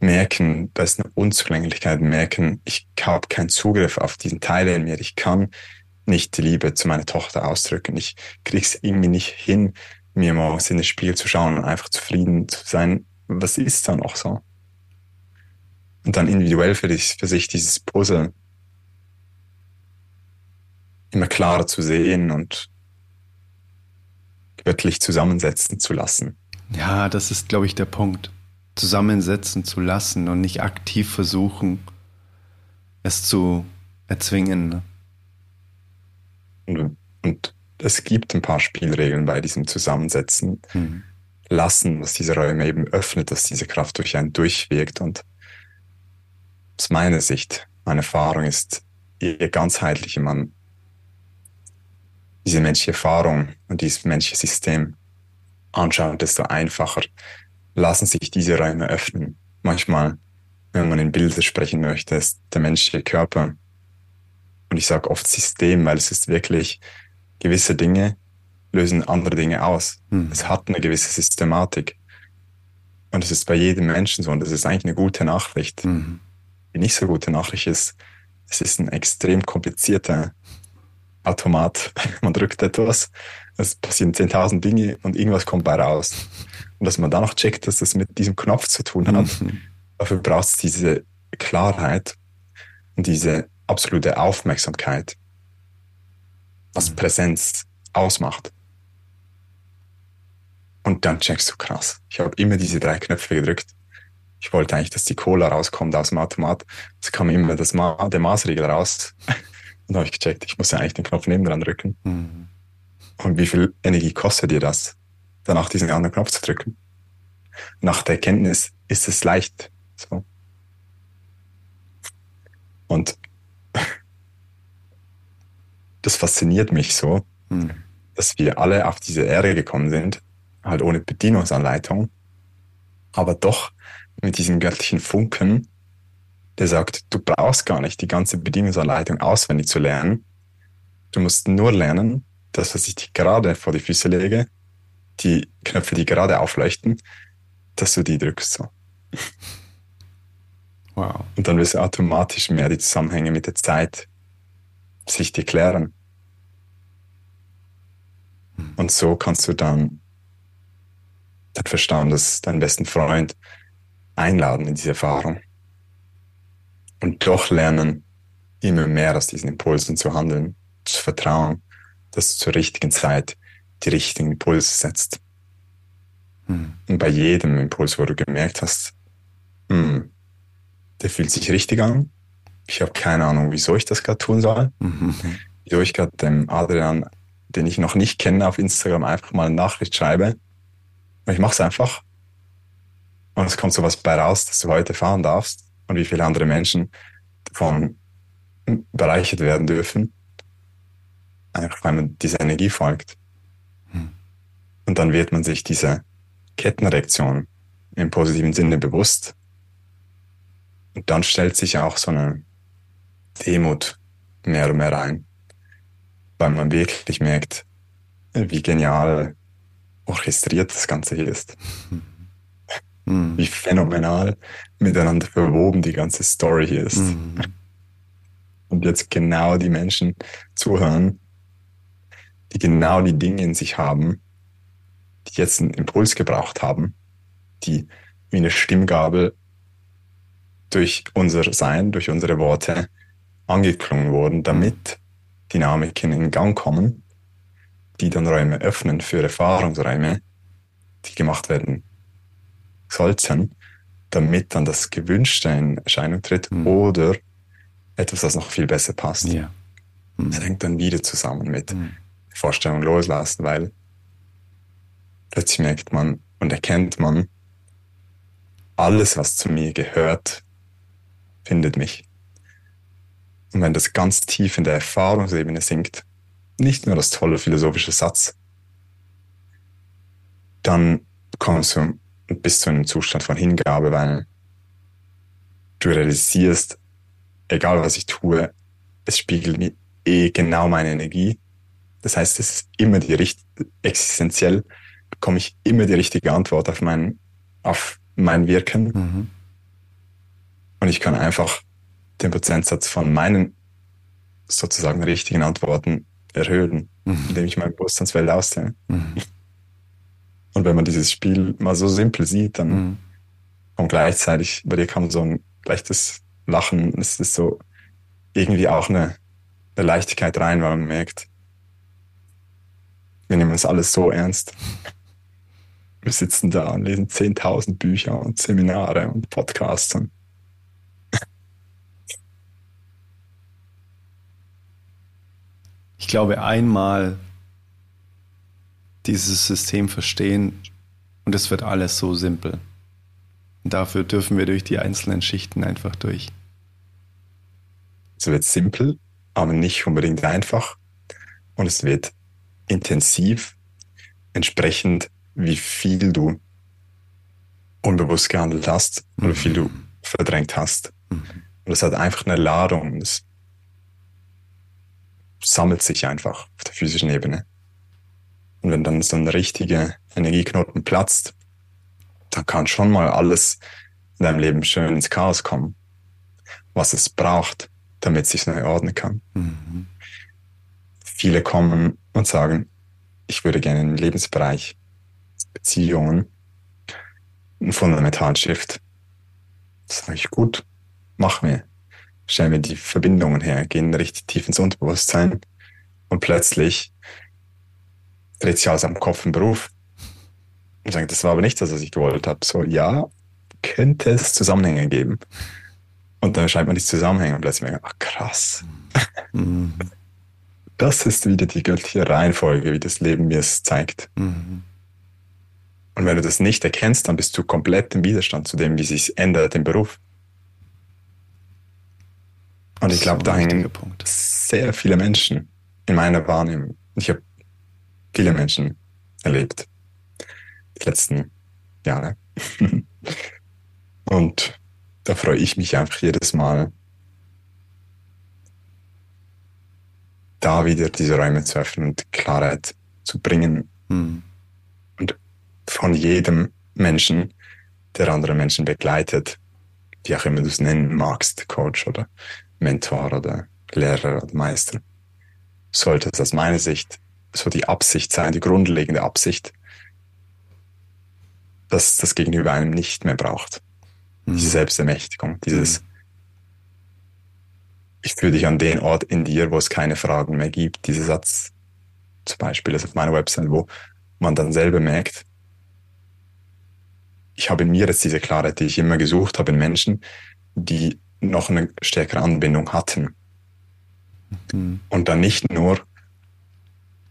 merken, da ist eine Unzulänglichkeit, merken, ich habe keinen Zugriff auf diesen Teil in mir, ich kann nicht die Liebe zu meiner Tochter ausdrücken, ich kriege es irgendwie nicht hin, mir morgens in den Spiegel zu schauen und einfach zufrieden zu sein, was ist dann auch so? Und dann individuell für, dich, für sich dieses Puzzle immer klarer zu sehen und göttlich zusammensetzen zu lassen. Ja, das ist, glaube ich, der Punkt. Zusammensetzen zu lassen und nicht aktiv versuchen, es zu erzwingen. Und, und, es gibt ein paar Spielregeln bei diesem Zusammensetzen. Mhm. Lassen, was diese Räume eben öffnet, dass diese Kraft durch einen durchwirkt. Und aus meiner Sicht, meine Erfahrung ist, je ganzheitlicher man diese menschliche Erfahrung und dieses menschliche System anschaut, desto einfacher lassen sich diese Räume öffnen. Manchmal, wenn man in Bilder sprechen möchte, ist der menschliche Körper, und ich sage oft System, weil es ist wirklich, gewisse Dinge lösen andere Dinge aus. Mhm. Es hat eine gewisse Systematik. Und es ist bei jedem Menschen so, und das ist eigentlich eine gute Nachricht. Mhm. Die nicht so gute Nachricht ist, es ist ein extrem komplizierter Automat. (laughs) Man drückt etwas, es passieren 10.000 Dinge und irgendwas kommt bei raus. Und dass man dann noch checkt, dass das mit diesem Knopf zu tun hat, mhm. dafür braucht es diese Klarheit und diese absolute Aufmerksamkeit, was mhm. Präsenz ausmacht. Und dann checkst du krass. Ich habe immer diese drei Knöpfe gedrückt. Ich wollte eigentlich, dass die Cola rauskommt aus dem Automat. Es kam immer das Ma der Maßregel raus. (laughs) Und habe ich gecheckt, ich muss ja eigentlich den Knopf neben dran drücken. Mhm. Und wie viel Energie kostet dir das, danach diesen anderen Knopf zu drücken? Nach der Erkenntnis ist es leicht. So. Und das fasziniert mich so, mhm. dass wir alle auf diese Erde gekommen sind, halt ohne Bedienungsanleitung, aber doch mit diesem göttlichen Funken, der sagt, du brauchst gar nicht die ganze Bedienungsanleitung auswendig zu lernen. Du musst nur lernen, das, was ich dir gerade vor die Füße lege, die Knöpfe, die gerade aufleuchten, dass du die drückst. So. (laughs) Wow. Und dann wirst du automatisch mehr die Zusammenhänge mit der Zeit sich dir klären. Hm. Und so kannst du dann dein Verstand, das deinen besten Freund einladen in diese Erfahrung und doch lernen, immer mehr aus diesen Impulsen zu handeln, zu vertrauen, dass du zur richtigen Zeit die richtigen Impulse setzt. Mhm. Und bei jedem Impuls, wo du gemerkt hast, hm, der fühlt sich richtig an, ich habe keine Ahnung, wieso ich das gerade tun soll, mhm. wieso ich gerade dem Adrian, den ich noch nicht kenne, auf Instagram einfach mal eine Nachricht schreibe. Und ich mache es einfach. Und es kommt sowas bei raus, dass du heute fahren darfst und wie viele andere Menschen davon bereichert werden dürfen. Einfach weil man dieser Energie folgt. Hm. Und dann wird man sich diese Kettenreaktion im positiven Sinne bewusst. Und dann stellt sich auch so eine Demut mehr und mehr ein, weil man wirklich merkt, wie genial orchestriert das Ganze hier ist. Mhm. Wie phänomenal miteinander verwoben die ganze Story hier ist. Mhm. Und jetzt genau die Menschen zuhören, die genau die Dinge in sich haben, die jetzt einen Impuls gebraucht haben, die wie eine Stimmgabel durch unser Sein, durch unsere Worte angeklungen wurden, damit Dynamiken in Gang kommen, die dann Räume öffnen für Erfahrungsräume, die gemacht werden sollten, damit dann das Gewünschte in Erscheinung tritt mhm. oder etwas, das noch viel besser passt. Ja. Mhm. Das hängt dann wieder zusammen mit mhm. Vorstellung loslassen, weil plötzlich merkt man und erkennt man, alles, was zu mir gehört, findet mich. Und wenn das ganz tief in der Erfahrungsebene sinkt, nicht nur das tolle philosophische Satz, dann kommst du bis zu einem Zustand von Hingabe, weil du realisierst, egal was ich tue, es spiegelt mir eh genau meine Energie. Das heißt, es ist immer die richtige, existenziell bekomme ich immer die richtige Antwort auf mein, auf mein Wirken. Mhm. Und ich kann einfach den Prozentsatz von meinen sozusagen richtigen Antworten erhöhen, mhm. indem ich mein Bewusstseinsfeld ausdehne. Mhm. Und wenn man dieses Spiel mal so simpel sieht, dann mhm. und gleichzeitig, bei dir kam so ein leichtes Lachen, es ist so irgendwie auch eine, eine Leichtigkeit rein, weil man merkt, wir nehmen uns alles so ernst. Wir sitzen da und lesen 10.000 Bücher und Seminare und Podcasts. Und ich glaube, einmal dieses System verstehen und es wird alles so simpel. Und dafür dürfen wir durch die einzelnen Schichten einfach durch. Es wird simpel, aber nicht unbedingt einfach. Und es wird intensiv, entsprechend, wie viel du unbewusst gehandelt hast mhm. oder wie viel du mhm. verdrängt hast. Mhm. Und es hat einfach eine Ladung. Es sammelt sich einfach auf der physischen Ebene. Und wenn dann so ein richtiger Energieknoten platzt, dann kann schon mal alles in deinem Leben schön ins Chaos kommen, was es braucht, damit es sich neu ordnen kann. Mhm. Viele kommen und sagen, ich würde gerne im Lebensbereich Beziehungen einen fundamentalen Shift. Das sage ich gut, mach mir. Stellen wir die Verbindungen her, gehen richtig tief ins Unterbewusstsein und plötzlich dreht sich alles am Kopf im Beruf. Und sagen, das war aber nicht das, was ich gewollt habe. So, ja, könnte es Zusammenhänge geben. Und dann schreibt man die Zusammenhänge und plötzlich merkt, ach krass. Mhm. Das ist wieder die göttliche Reihenfolge, wie das Leben mir es zeigt. Mhm. Und wenn du das nicht erkennst, dann bist du komplett im Widerstand zu dem, wie sich ändert im Beruf. Und ich glaube, da hängen Punkt. sehr viele Menschen in meiner Wahrnehmung. Ich habe viele Menschen erlebt, die letzten Jahre. (laughs) Und da freue ich mich einfach jedes Mal, da wieder diese Räume zu öffnen und Klarheit zu bringen. Mhm. Und von jedem Menschen, der andere Menschen begleitet, wie auch immer du es nennen magst, Coach oder Mentor oder Lehrer oder Meister, sollte es aus meiner Sicht so die Absicht sein, die grundlegende Absicht, dass das Gegenüber einem nicht mehr braucht. Mhm. Diese Selbstermächtigung, dieses, mhm. ich fühle dich an den Ort in dir, wo es keine Fragen mehr gibt. Dieser Satz zum Beispiel ist auf meiner Website, wo man dann selber merkt, ich habe in mir jetzt diese Klarheit, die ich immer gesucht habe in Menschen, die noch eine stärkere Anbindung hatten. Mhm. Und dann nicht nur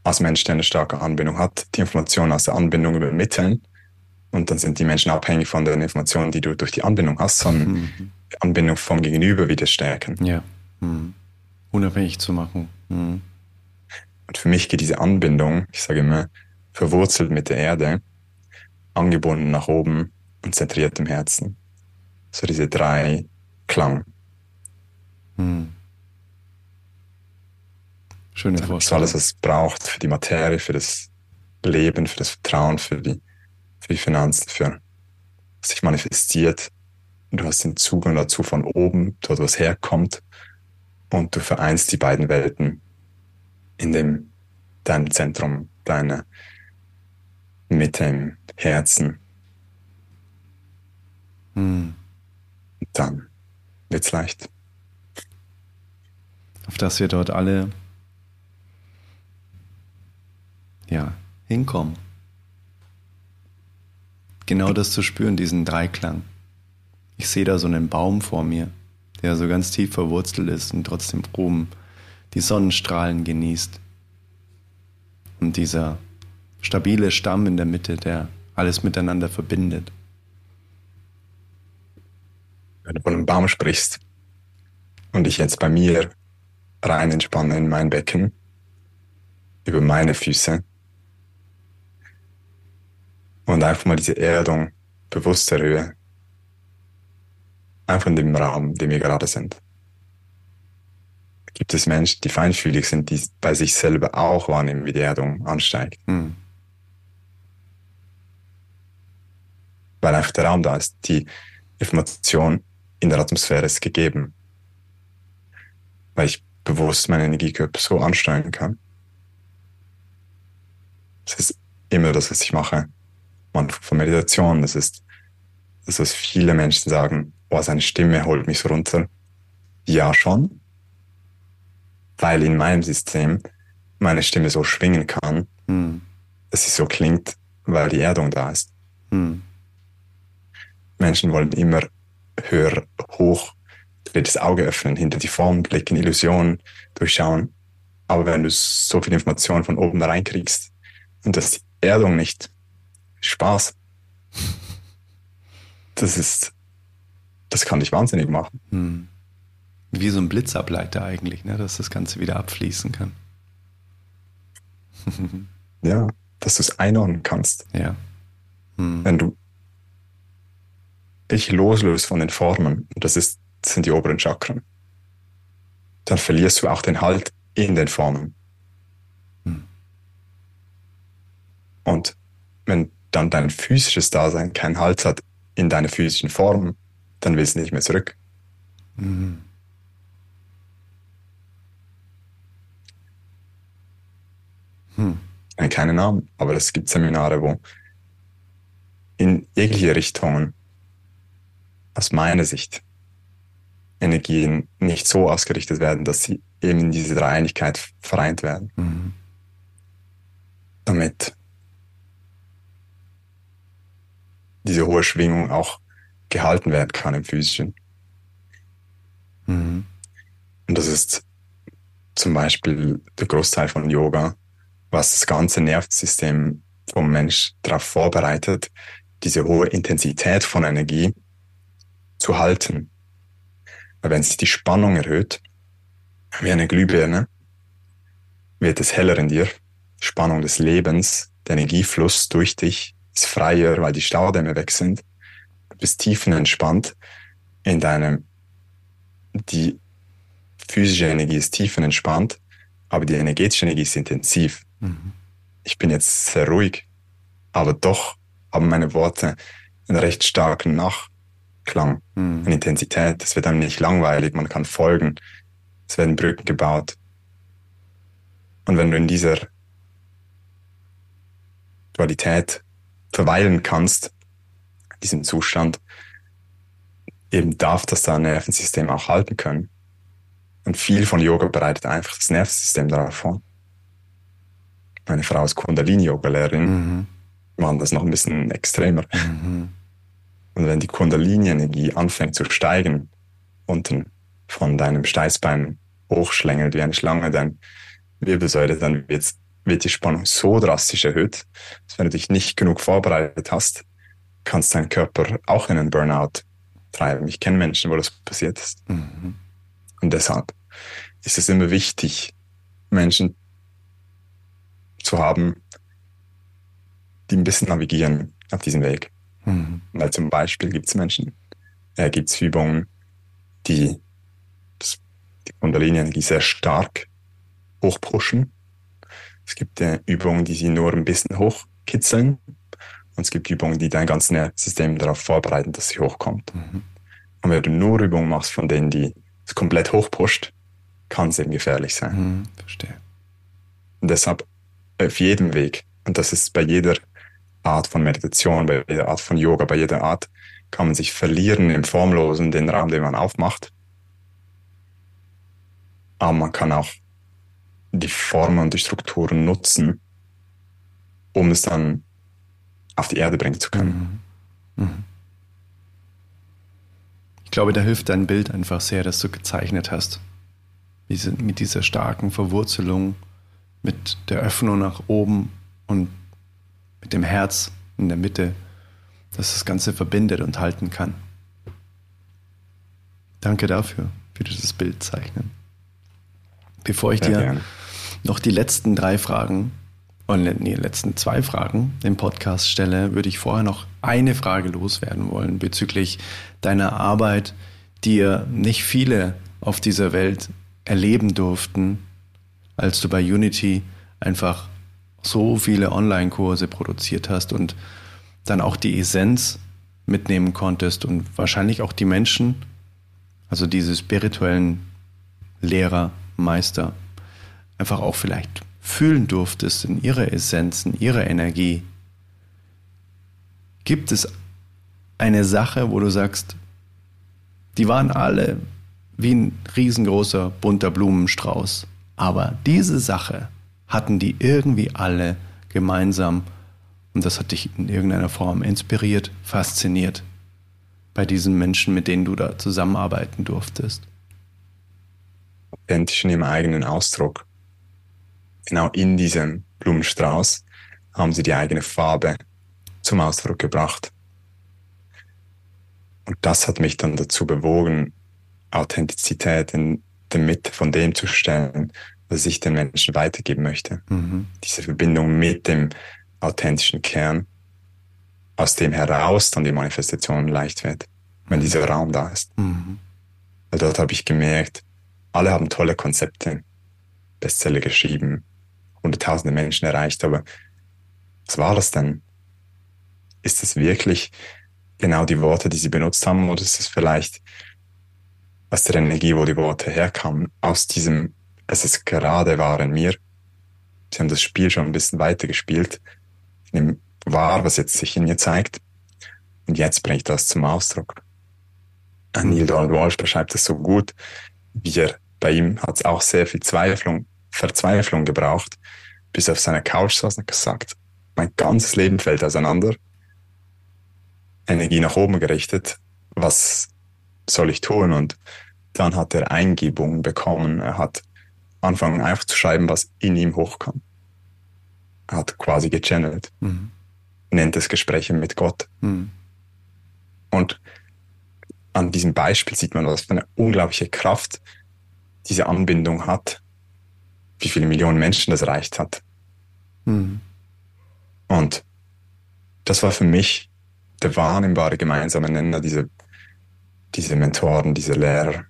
als Mensch, der eine starke Anbindung hat, die Informationen aus der Anbindung übermitteln. Und dann sind die Menschen abhängig von den Informationen, die du durch die Anbindung hast, sondern mhm. die Anbindung vom Gegenüber wieder stärken. Ja. Mhm. Unabhängig zu machen. Mhm. Und für mich geht diese Anbindung, ich sage immer, verwurzelt mit der Erde, angebunden nach oben und zentriert im Herzen. So diese drei Klang. Mhm. Schöne Vorstellung. Das ist alles, was es braucht für die Materie, für das Leben, für das Vertrauen, für die, für die Finanzen, für was sich manifestiert. Und du hast den Zugang dazu von oben, dort was herkommt. Und du vereinst die beiden Welten in dem, deinem Zentrum, deiner Mitte im Herzen. Hm. Und dann wird's leicht. Auf dass wir dort alle ja, hinkommen. Genau das zu spüren, diesen Dreiklang. Ich sehe da so einen Baum vor mir, der so ganz tief verwurzelt ist und trotzdem oben die Sonnenstrahlen genießt. Und dieser stabile Stamm in der Mitte, der alles miteinander verbindet. Wenn du von einem Baum sprichst und ich jetzt bei mir rein entspanne in mein Becken, über meine Füße, und einfach mal diese Erdung bewusst erhöhe. Einfach in dem Raum, in dem wir gerade sind. Gibt es Menschen, die feinfühlig sind, die bei sich selber auch wahrnehmen, wie die Erdung ansteigt. Mhm. Weil einfach der Raum da ist. Die Information in der Atmosphäre ist gegeben. Weil ich bewusst meinen Energiekörper so ansteuern kann. Das ist immer das, was ich mache man von Meditation. Das ist das, was viele Menschen sagen, oh, seine Stimme holt mich so runter. Ja, schon. Weil in meinem System meine Stimme so schwingen kann, hm. dass sie so klingt, weil die Erdung da ist. Hm. Menschen wollen immer höher, hoch, das Auge öffnen, hinter die Form blicken, Illusionen durchschauen. Aber wenn du so viel Information von oben reinkriegst und das die Erdung nicht, Spaß. Das ist, das kann dich wahnsinnig machen. Hm. Wie so ein Blitzableiter eigentlich, ne? dass das Ganze wieder abfließen kann. (laughs) ja, dass du es einordnen kannst. Ja. Hm. Wenn du dich loslöst von den Formen, und das, ist, sind die oberen Chakren, dann verlierst du auch den Halt in den Formen. Hm. Und wenn dann dein physisches Dasein keinen Halt hat in deiner physischen Form, dann willst du nicht mehr zurück. Mhm. Hm. Keine Namen, aber es gibt Seminare, wo in jegliche Richtungen aus meiner Sicht Energien nicht so ausgerichtet werden, dass sie eben in diese Dreieinigkeit vereint werden. Mhm. Damit diese hohe Schwingung auch gehalten werden kann im physischen. Mhm. Und das ist zum Beispiel der Großteil von Yoga, was das ganze Nervensystem vom Mensch darauf vorbereitet, diese hohe Intensität von Energie zu halten. Weil wenn sich die Spannung erhöht, wie eine Glühbirne, wird es heller in dir. Die Spannung des Lebens, der Energiefluss durch dich ist freier, weil die Staudämme weg sind. Du bist tiefenentspannt in deinem, die physische Energie ist tiefenentspannt, aber die energetische Energie ist intensiv. Mhm. Ich bin jetzt sehr ruhig, aber doch haben meine Worte einen recht starken Nachklang, mhm. eine Intensität. Es wird einem nicht langweilig, man kann folgen. Es werden Brücken gebaut. Und wenn du in dieser Dualität verweilen kannst, diesem Zustand, eben darf das dein Nervensystem auch halten können. Und viel von Yoga bereitet einfach das Nervensystem darauf vor. Meine Frau ist Kundalini-Yoga-Lehrerin, mhm. machen das noch ein bisschen extremer. Mhm. Und wenn die Kundalini-Energie anfängt zu steigen, unten von deinem Steißbein hochschlängelt wie eine Schlange, dein Wirbelsäule, dann wird's wird die Spannung so drastisch erhöht, dass wenn du dich nicht genug vorbereitet hast, kannst dein Körper auch in einen Burnout treiben. Ich kenne Menschen, wo das passiert ist. Mhm. Und deshalb ist es immer wichtig, Menschen zu haben, die ein bisschen navigieren auf diesem Weg. Mhm. Weil zum Beispiel gibt es Menschen, äh, gibt es Übungen, die das, die Kundalini-Energie sehr stark hochpushen es gibt äh, Übungen, die sie nur ein bisschen hochkitzeln. Und es gibt Übungen, die dein ganzes Nervensystem darauf vorbereiten, dass sie hochkommt. Mhm. Und wenn du nur Übungen machst, von denen die es komplett hochpusht, kann es eben gefährlich sein. Mhm, verstehe. Und deshalb auf jedem Weg, und das ist bei jeder Art von Meditation, bei jeder Art von Yoga, bei jeder Art, kann man sich verlieren im Formlosen, den Raum, den man aufmacht. Aber man kann auch die Formen und die Strukturen nutzen, um es dann auf die Erde bringen zu können. Mhm. Mhm. Ich glaube, da hilft dein Bild einfach sehr, dass du gezeichnet hast. Diese, mit dieser starken Verwurzelung, mit der Öffnung nach oben und mit dem Herz in der Mitte, dass das Ganze verbindet und halten kann. Danke dafür, für dieses Bild zeichnen. Bevor ich Sehr dir gerne noch die letzten drei Fragen, und oh, nee, letzten zwei Fragen im Podcast stelle, würde ich vorher noch eine Frage loswerden wollen bezüglich deiner Arbeit, die ja nicht viele auf dieser Welt erleben durften, als du bei Unity einfach so viele Online-Kurse produziert hast und dann auch die Essenz mitnehmen konntest und wahrscheinlich auch die Menschen, also diese spirituellen Lehrer, Meister, einfach auch vielleicht fühlen durftest in ihrer Essenz, in ihrer Energie. Gibt es eine Sache, wo du sagst, die waren alle wie ein riesengroßer bunter Blumenstrauß, aber diese Sache hatten die irgendwie alle gemeinsam und das hat dich in irgendeiner Form inspiriert, fasziniert bei diesen Menschen, mit denen du da zusammenarbeiten durftest? Authentisch in ihrem eigenen Ausdruck. Genau in diesem Blumenstrauß haben sie die eigene Farbe zum Ausdruck gebracht. Und das hat mich dann dazu bewogen, Authentizität in der Mitte von dem zu stellen, was ich den Menschen weitergeben möchte. Mhm. Diese Verbindung mit dem authentischen Kern, aus dem heraus dann die Manifestation leicht wird, wenn mhm. dieser Raum da ist. Mhm. Weil dort habe ich gemerkt, alle haben tolle Konzepte, Bestseller geschrieben, hunderttausende Menschen erreicht, aber was war das denn? Ist es wirklich genau die Worte, die sie benutzt haben, oder ist es vielleicht aus der Energie, wo die Worte herkamen, aus diesem, es ist gerade war in mir. Sie haben das Spiel schon ein bisschen weiter gespielt nehme wahr, was jetzt sich in mir zeigt. Und jetzt bringe ich das zum Ausdruck. Neil Donald Walsh beschreibt es so gut, wie er, bei ihm hat es auch sehr viel Zweiflung, Verzweiflung gebraucht, bis er auf seiner Couch saß und gesagt, mein ganzes Leben fällt auseinander, Energie nach oben gerichtet, was soll ich tun? Und dann hat er Eingebungen bekommen, er hat angefangen einfach zu schreiben, was in ihm hochkam hat quasi gechannelt. Mhm. Nennt es Gespräche mit Gott. Mhm. Und an diesem Beispiel sieht man, was für eine unglaubliche Kraft diese Anbindung hat, wie viele Millionen Menschen das erreicht hat. Mhm. Und das war für mich der wahrnehmbare gemeinsame Nenner, diese, diese Mentoren, diese Lehrer,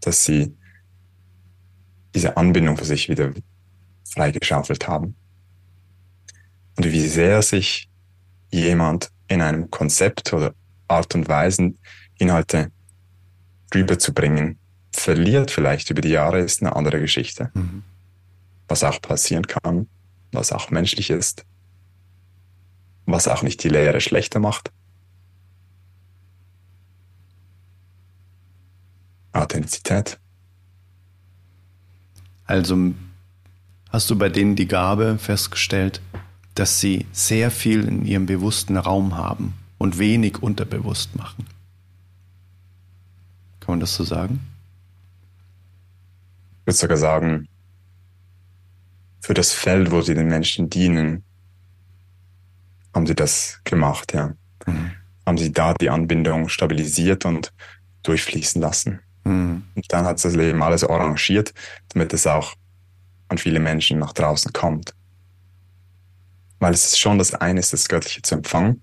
dass sie diese Anbindung für sich wieder freigeschaufelt haben und wie sehr sich jemand in einem Konzept oder Art und Weise Inhalte rüberzubringen, verliert vielleicht über die Jahre, ist eine andere Geschichte. Mhm. Was auch passieren kann, was auch menschlich ist, was auch nicht die Lehre schlechter macht. Authentizität. Also hast du bei denen die Gabe festgestellt, dass sie sehr viel in ihrem bewussten Raum haben und wenig unterbewusst machen. Kann man das so sagen? Ich würde sogar sagen, für das Feld, wo sie den Menschen dienen, haben sie das gemacht, ja. Mhm. Haben sie da die Anbindung stabilisiert und durchfließen lassen. Mhm. Und dann hat das Leben alles arrangiert, damit es auch an viele Menschen nach draußen kommt. Weil es ist schon das eine ist, das Göttliche zu empfangen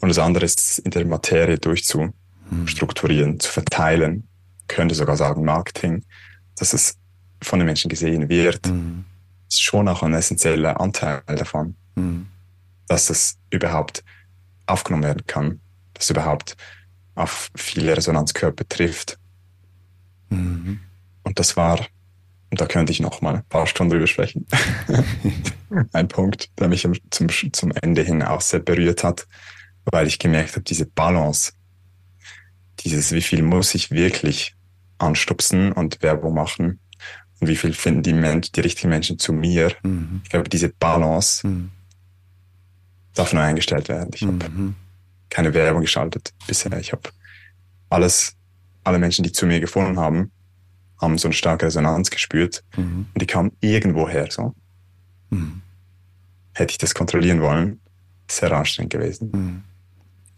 und das andere ist, in der Materie durchzustrukturieren, mhm. zu verteilen, könnte sogar sagen Marketing, dass es von den Menschen gesehen wird. Mhm. ist schon auch ein essentieller Anteil davon, mhm. dass es überhaupt aufgenommen werden kann, dass es überhaupt auf viele Resonanzkörper trifft. Mhm. Und das war und da könnte ich noch mal ein paar Stunden drüber sprechen. (laughs) ein Punkt, der mich zum, zum Ende hin auch sehr berührt hat, weil ich gemerkt habe, diese Balance, dieses, wie viel muss ich wirklich anstupsen und Werbung machen und wie viel finden die, Menschen, die richtigen Menschen zu mir. Mhm. Ich glaube, diese Balance mhm. darf neu eingestellt werden. Ich mhm. habe keine Werbung geschaltet bisher. Ich habe alles, alle Menschen, die zu mir gefunden haben, haben so eine starke Resonanz gespürt mhm. und die kam irgendwo her. So. Mhm. Hätte ich das kontrollieren wollen, sehr anstrengend gewesen. Mhm.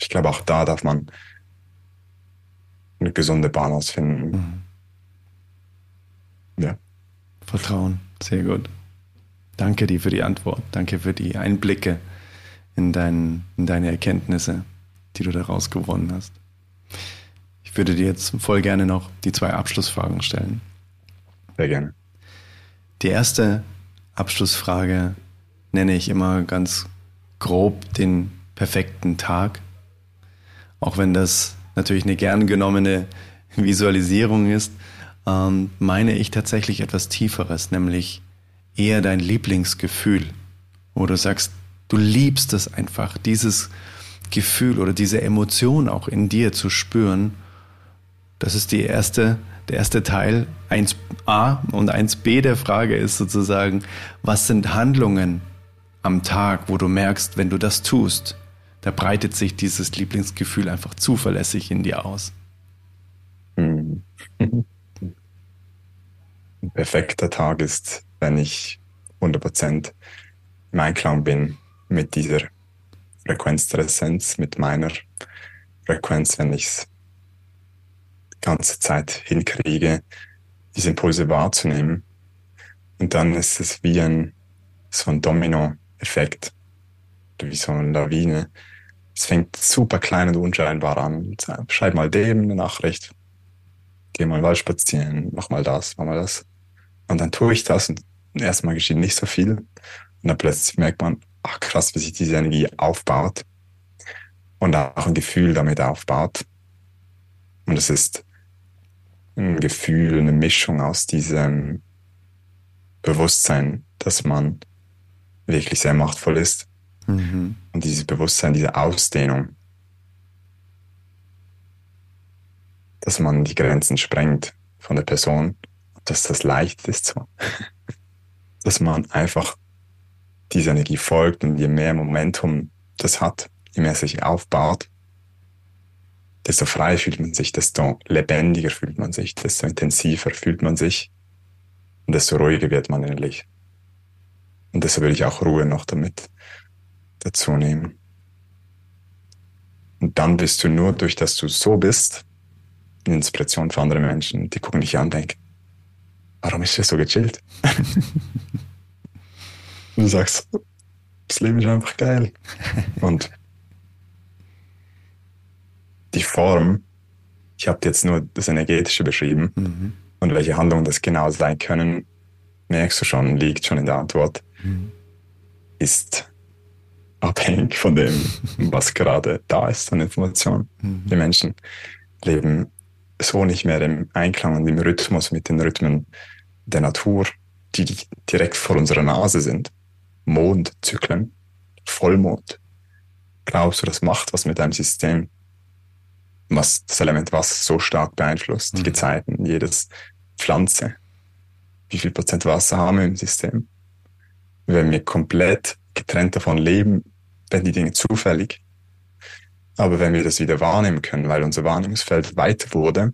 Ich glaube, auch da darf man eine gesunde Balance finden. Mhm. Ja. Vertrauen, sehr gut. Danke dir für die Antwort. Danke für die Einblicke in, dein, in deine Erkenntnisse, die du daraus gewonnen hast. Ich würde dir jetzt voll gerne noch die zwei Abschlussfragen stellen. Sehr gerne. Die erste Abschlussfrage nenne ich immer ganz grob den perfekten Tag. Auch wenn das natürlich eine gern genommene Visualisierung ist, ähm, meine ich tatsächlich etwas Tieferes, nämlich eher dein Lieblingsgefühl, wo du sagst, du liebst es einfach, dieses Gefühl oder diese Emotion auch in dir zu spüren, das ist die erste, der erste Teil. 1a und 1b der Frage ist sozusagen, was sind Handlungen am Tag, wo du merkst, wenn du das tust, da breitet sich dieses Lieblingsgefühl einfach zuverlässig in dir aus. (laughs) Ein perfekter Tag ist, wenn ich 100% im Einklang bin mit dieser Frequenz der Essenz, mit meiner Frequenz, wenn ich es ganze Zeit hinkriege, diese Impulse wahrzunehmen. Und dann ist es wie ein, so ein Domino-Effekt, wie so eine Lawine. Es fängt super klein und unscheinbar an. Schreib mal dem eine Nachricht. Geh mal Wald spazieren, mach mal das, mach mal das. Und dann tue ich das und erstmal geschieht nicht so viel. Und dann plötzlich merkt man, ach krass, wie sich diese Energie aufbaut. Und auch ein Gefühl damit aufbaut. Und es ist ein Gefühl, eine Mischung aus diesem Bewusstsein, dass man wirklich sehr machtvoll ist. Mhm. Und dieses Bewusstsein, diese Ausdehnung, dass man die Grenzen sprengt von der Person, dass das leicht ist so. (laughs) dass man einfach diese Energie folgt und je mehr Momentum das hat, je mehr sich aufbaut, desto freier fühlt man sich, desto lebendiger fühlt man sich, desto intensiver fühlt man sich und desto ruhiger wird man innerlich. Und deshalb will ich auch Ruhe noch damit dazu nehmen. Und dann bist du nur durch, dass du so bist, eine Inspiration für andere Menschen. Die gucken dich an und denken, warum ist er so gechillt? (laughs) und du sagst, das Leben ist einfach geil. Und die Form, ich habe jetzt nur das Energetische beschrieben mhm. und welche Handlungen das genau sein können, merkst du schon, liegt schon in der Antwort, mhm. ist abhängig von dem, (laughs) was gerade da ist an Informationen. Mhm. Die Menschen leben so nicht mehr im Einklang und im Rhythmus mit den Rhythmen der Natur, die direkt vor unserer Nase sind. Mondzyklen, Vollmond. Glaubst du, das macht was mit deinem System? Was das Element Wasser so stark beeinflusst, mhm. die Gezeiten, jedes Pflanze. Wie viel Prozent Wasser haben wir im System? Wenn wir komplett getrennt davon leben, werden die Dinge zufällig. Aber wenn wir das wieder wahrnehmen können, weil unser Wahrnehmungsfeld weiter wurde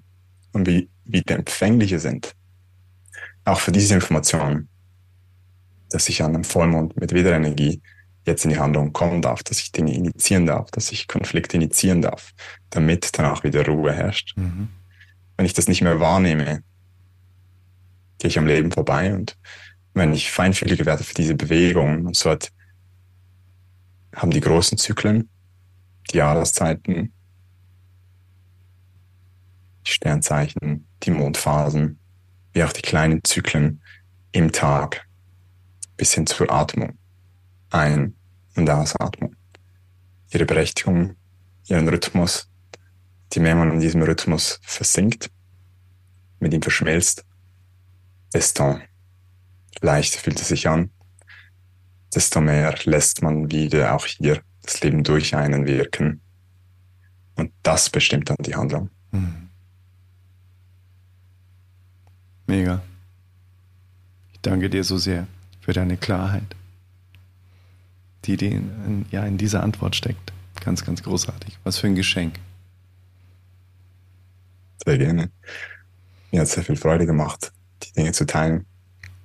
und wir wieder empfänglicher sind, auch für diese Information, dass ich an einem Vollmond mit Wiederenergie jetzt in die Handlung kommen darf, dass ich Dinge initiieren darf, dass ich Konflikte initiieren darf, damit danach wieder Ruhe herrscht. Mhm. Wenn ich das nicht mehr wahrnehme, gehe ich am Leben vorbei und wenn ich feinfühliger werde für diese Bewegung und so hat, haben die großen Zyklen, die Jahreszeiten, die Sternzeichen, die Mondphasen, wie auch die kleinen Zyklen im Tag bis hin zur Atmung ein- und Ausatmung. Ihre Berechtigung, ihren Rhythmus. Je mehr man in diesem Rhythmus versinkt, mit ihm verschmilzt, desto leichter fühlt es sich an, desto mehr lässt man wieder auch hier das Leben durch einen wirken. Und das bestimmt dann die Handlung. Mhm. Mega. Ich danke dir so sehr für deine Klarheit die, die in, ja, in dieser Antwort steckt. Ganz, ganz großartig. Was für ein Geschenk. Sehr gerne. Mir hat sehr viel Freude gemacht, die Dinge zu teilen.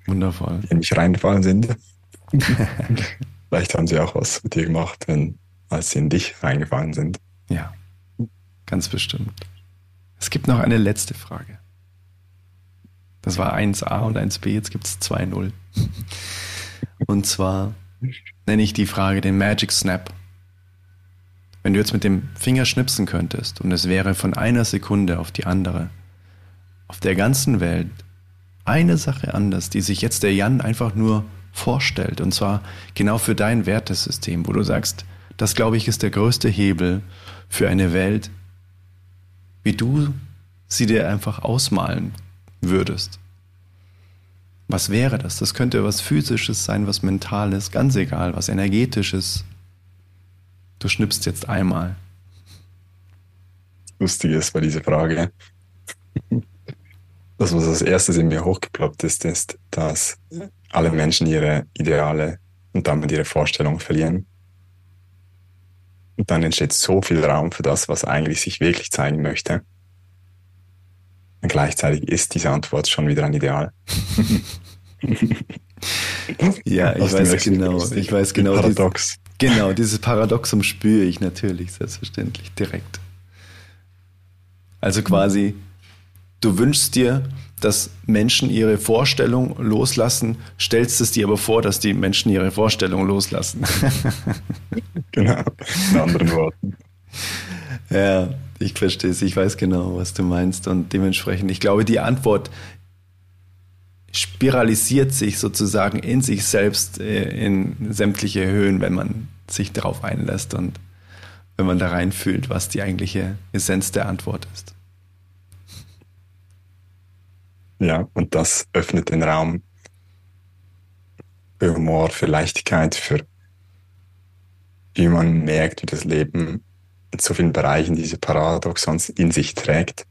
Wundervoll. Die nicht reingefallen sind. (laughs) Vielleicht haben sie auch was mit dir gemacht, wenn, als sie in dich reingefallen sind. Ja, ganz bestimmt. Es gibt noch eine letzte Frage. Das war 1a und 1b, jetzt gibt es 2.0. Und zwar, nenne ich die Frage den Magic Snap. Wenn du jetzt mit dem Finger schnipsen könntest und es wäre von einer Sekunde auf die andere auf der ganzen Welt eine Sache anders, die sich jetzt der Jan einfach nur vorstellt und zwar genau für dein Wertesystem, wo du sagst, das glaube ich ist der größte Hebel für eine Welt, wie du sie dir einfach ausmalen würdest. Was wäre das? Das könnte was Physisches sein, was Mentales, ganz egal, was Energetisches. Du schnippst jetzt einmal. Lustig ist bei dieser Frage, das, was als erstes in mir hochgeploppt ist, ist, dass alle Menschen ihre Ideale und damit ihre Vorstellungen verlieren. Und dann entsteht so viel Raum für das, was eigentlich sich wirklich zeigen möchte. Gleichzeitig ist diese Antwort schon wieder ein Ideal. (laughs) ja, ich weiß genau, ich weiß genau. Paradox. Dieses, genau, dieses Paradoxum spüre ich natürlich, selbstverständlich, direkt. Also quasi, du wünschst dir, dass Menschen ihre Vorstellung loslassen, stellst es dir aber vor, dass die Menschen ihre Vorstellung loslassen. (laughs) genau, in anderen Worten. Ja, ich verstehe es, ich weiß genau, was du meinst und dementsprechend, ich glaube, die Antwort spiralisiert sich sozusagen in sich selbst äh, in sämtliche Höhen, wenn man sich darauf einlässt und wenn man da reinfühlt, was die eigentliche Essenz der Antwort ist. Ja, und das öffnet den Raum für Humor, für Leichtigkeit, für wie man merkt, wie das Leben in so vielen Bereichen diese Paradoxons in sich trägt.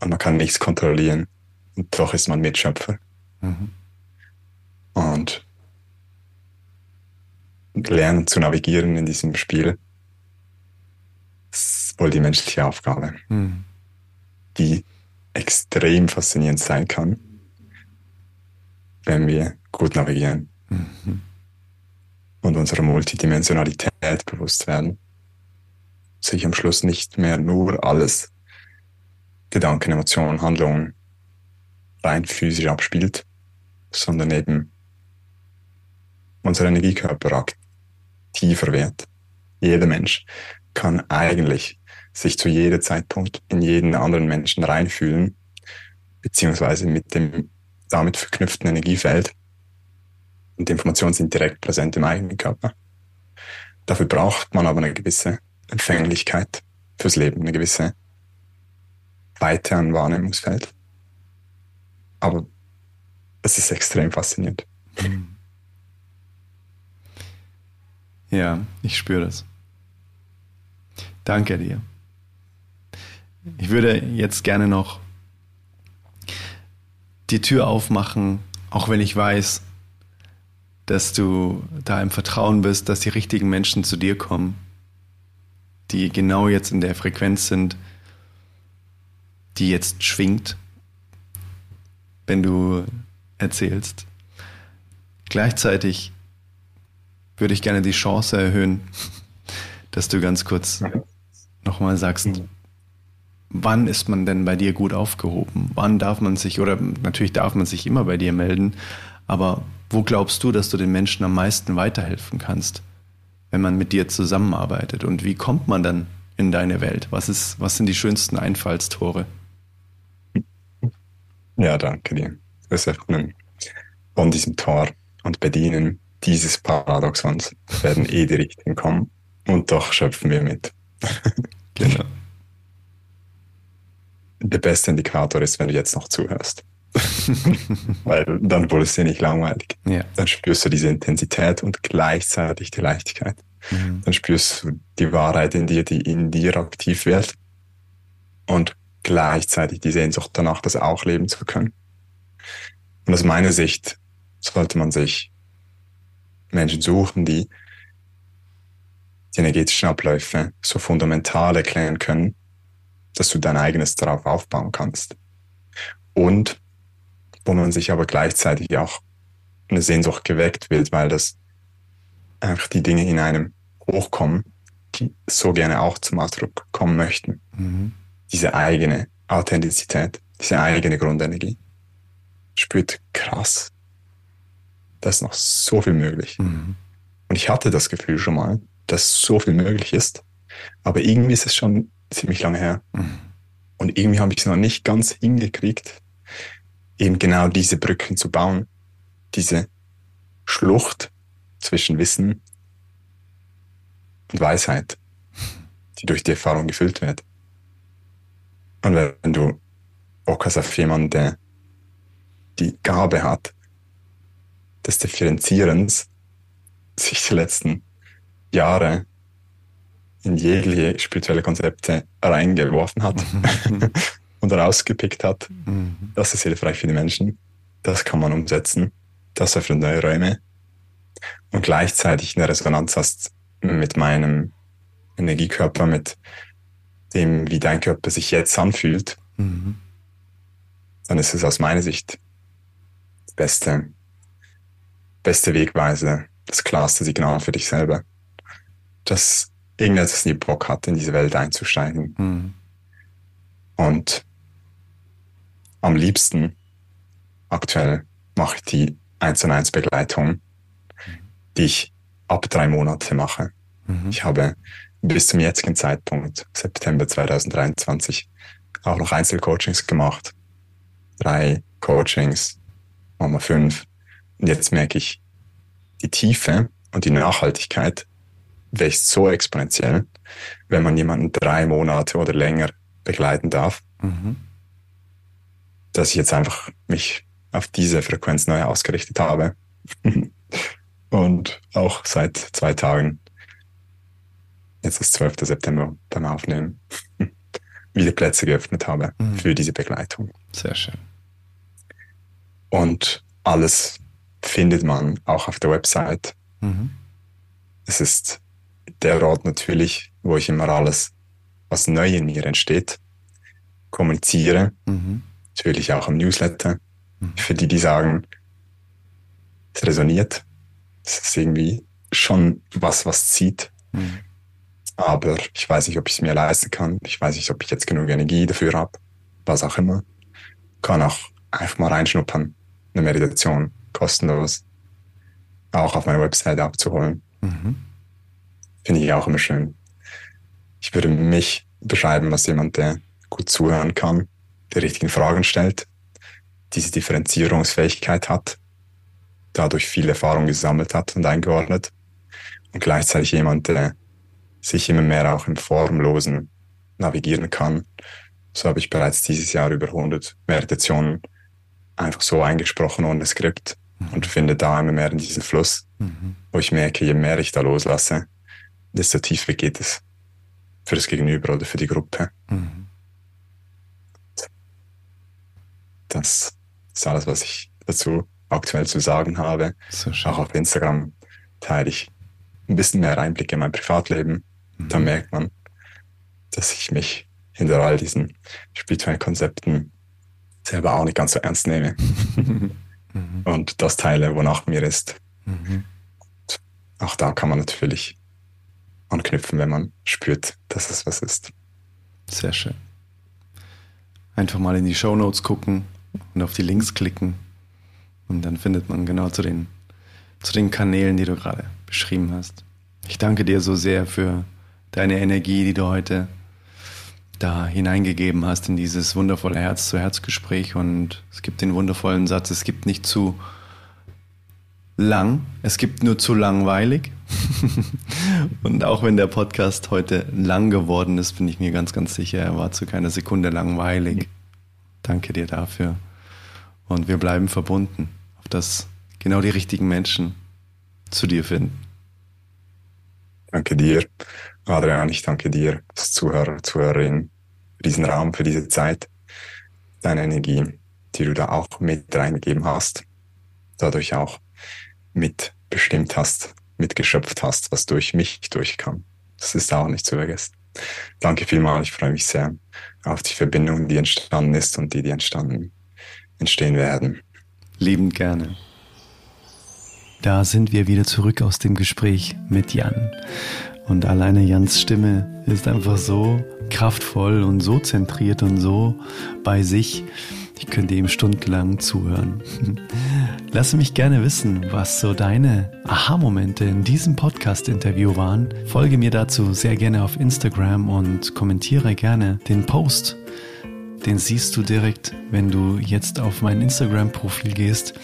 Und man kann nichts kontrollieren. Und doch ist man Mitschöpfer. Mhm. Und lernen zu navigieren in diesem Spiel ist wohl die menschliche Aufgabe, mhm. die extrem faszinierend sein kann, wenn wir gut navigieren mhm. und unserer Multidimensionalität bewusst werden. Sich am Schluss nicht mehr nur alles Gedanken, Emotionen, Handlungen rein physisch abspielt, sondern eben unser Energiekörper tiefer wird. Jeder Mensch kann eigentlich sich zu jedem Zeitpunkt in jeden anderen Menschen reinfühlen, beziehungsweise mit dem damit verknüpften Energiefeld. Und die Informationen sind direkt präsent im eigenen Körper. Dafür braucht man aber eine gewisse Empfänglichkeit fürs Leben, eine gewisse Weite an Wahrnehmungsfeld. Aber es ist extrem faszinierend. Ja, ich spüre das. Danke dir. Ich würde jetzt gerne noch die Tür aufmachen, auch wenn ich weiß, dass du da im Vertrauen bist, dass die richtigen Menschen zu dir kommen, die genau jetzt in der Frequenz sind, die jetzt schwingt wenn du erzählst. Gleichzeitig würde ich gerne die Chance erhöhen, dass du ganz kurz nochmal sagst, wann ist man denn bei dir gut aufgehoben? Wann darf man sich, oder natürlich darf man sich immer bei dir melden, aber wo glaubst du, dass du den Menschen am meisten weiterhelfen kannst, wenn man mit dir zusammenarbeitet? Und wie kommt man dann in deine Welt? Was, ist, was sind die schönsten Einfallstore? Ja, danke dir. Das Öffnen von diesem Tor und Bedienen dieses Paradoxons werden eh die Richtigen kommen. Und doch schöpfen wir mit. genau. Der beste Indikator ist, wenn du jetzt noch zuhörst. (laughs) Weil dann wurde es dir nicht langweilig. Ja. Dann spürst du diese Intensität und gleichzeitig die Leichtigkeit. Mhm. Dann spürst du die Wahrheit in dir, die in dir aktiv wird. Und gleichzeitig die Sehnsucht danach, das auch leben zu können. Und aus meiner Sicht sollte man sich Menschen suchen, die die energetischen Abläufe so fundamental erklären können, dass du dein eigenes darauf aufbauen kannst. Und wo man sich aber gleichzeitig auch eine Sehnsucht geweckt wird, weil das einfach die Dinge in einem hochkommen, die so gerne auch zum Ausdruck kommen möchten. Mhm diese eigene Authentizität, diese eigene Grundenergie. Spürt krass. Da ist noch so viel möglich. Mhm. Und ich hatte das Gefühl schon mal, dass so viel möglich ist. Aber irgendwie ist es schon ziemlich lange her. Mhm. Und irgendwie habe ich es noch nicht ganz hingekriegt, eben genau diese Brücken zu bauen. Diese Schlucht zwischen Wissen und Weisheit, die durch die Erfahrung gefüllt wird. Und wenn du Bock hast auf jemanden, der die Gabe hat, des Differenzierens, sich die letzten Jahre in jegliche spirituelle Konzepte reingeworfen hat mhm. (laughs) und rausgepickt hat. Mhm. Das ist hilfreich für die Menschen. Das kann man umsetzen. Das öffnet neue Räume. Und gleichzeitig eine Resonanz hast mit meinem Energiekörper, mit dem, wie dein Körper sich jetzt anfühlt, mhm. dann ist es aus meiner Sicht die beste, beste Wegweise, das klarste Signal für dich selber, dass irgendetwas nie Bock hat, in diese Welt einzusteigen. Mhm. Und am liebsten aktuell mache ich die 1 zu 1 Begleitung, die ich ab drei Monate mache. Mhm. Ich habe bis zum jetzigen Zeitpunkt, September 2023, auch noch Einzelcoachings gemacht. Drei Coachings, Mama fünf. Und jetzt merke ich, die Tiefe und die Nachhaltigkeit wächst so exponentiell, wenn man jemanden drei Monate oder länger begleiten darf, mhm. Dass ich jetzt einfach mich auf diese Frequenz neu ausgerichtet habe. (laughs) und auch seit zwei Tagen jetzt ist 12. September beim Aufnehmen, (laughs) wieder Plätze geöffnet habe mhm. für diese Begleitung. Sehr schön. Und alles findet man auch auf der Website. Mhm. Es ist der Ort natürlich, wo ich immer alles, was neu in mir entsteht, kommuniziere. Mhm. Natürlich auch im Newsletter. Mhm. Für die, die sagen, es resoniert. Es ist irgendwie schon was, was zieht. Mhm aber ich weiß nicht, ob ich es mir leisten kann. Ich weiß nicht, ob ich jetzt genug Energie dafür habe. Was auch immer. Kann auch einfach mal reinschnuppern. Eine Meditation, kostenlos. Auch auf meiner Website abzuholen. Mhm. Finde ich auch immer schön. Ich würde mich beschreiben als jemand, der gut zuhören kann, die richtigen Fragen stellt, diese Differenzierungsfähigkeit hat, dadurch viel Erfahrung gesammelt hat und eingeordnet und gleichzeitig jemand, der sich immer mehr auch im Formlosen navigieren kann. So habe ich bereits dieses Jahr über 100 Meditationen einfach so eingesprochen ohne Skript mhm. und finde da immer mehr in diesen Fluss, mhm. wo ich merke, je mehr ich da loslasse, desto tiefer geht es für das Gegenüber oder für die Gruppe. Mhm. Das ist alles, was ich dazu aktuell zu sagen habe. So auch auf Instagram teile ich ein bisschen mehr Einblick in mein Privatleben, mhm. dann merkt man, dass ich mich hinter all diesen spirituellen Konzepten selber auch nicht ganz so ernst nehme. (laughs) mhm. Und das teile, wonach mir ist. Mhm. Auch da kann man natürlich anknüpfen, wenn man spürt, dass es was ist. Sehr schön. Einfach mal in die Show Notes gucken und auf die Links klicken. Und dann findet man genau zu den, zu den Kanälen, die du gerade beschrieben hast. Ich danke dir so sehr für deine Energie, die du heute da hineingegeben hast in dieses wundervolle Herz-zu-Herz-Gespräch. Und es gibt den wundervollen Satz, es gibt nicht zu lang, es gibt nur zu langweilig. (laughs) und auch wenn der Podcast heute lang geworden ist, bin ich mir ganz, ganz sicher, er war zu keiner Sekunde langweilig. Danke dir dafür. Und wir bleiben verbunden, auf dass genau die richtigen Menschen zu dir finden. Danke dir. Adrian, ich danke dir als Zuhörer, Zuhörerin für diesen Raum, für diese Zeit, deine Energie, die du da auch mit reingegeben hast, dadurch auch mitbestimmt hast, mitgeschöpft hast, was durch mich durchkam. Das ist auch nicht zu vergessen. Danke vielmals, ich freue mich sehr auf die Verbindung, die entstanden ist und die, die entstanden, entstehen werden. Liebend gerne. Da sind wir wieder zurück aus dem Gespräch mit Jan. Und alleine Jans Stimme ist einfach so kraftvoll und so zentriert und so bei sich. Ich könnte ihm stundenlang zuhören. (laughs) Lass mich gerne wissen, was so deine Aha-Momente in diesem Podcast-Interview waren. Folge mir dazu sehr gerne auf Instagram und kommentiere gerne den Post. Den siehst du direkt, wenn du jetzt auf mein Instagram-Profil gehst.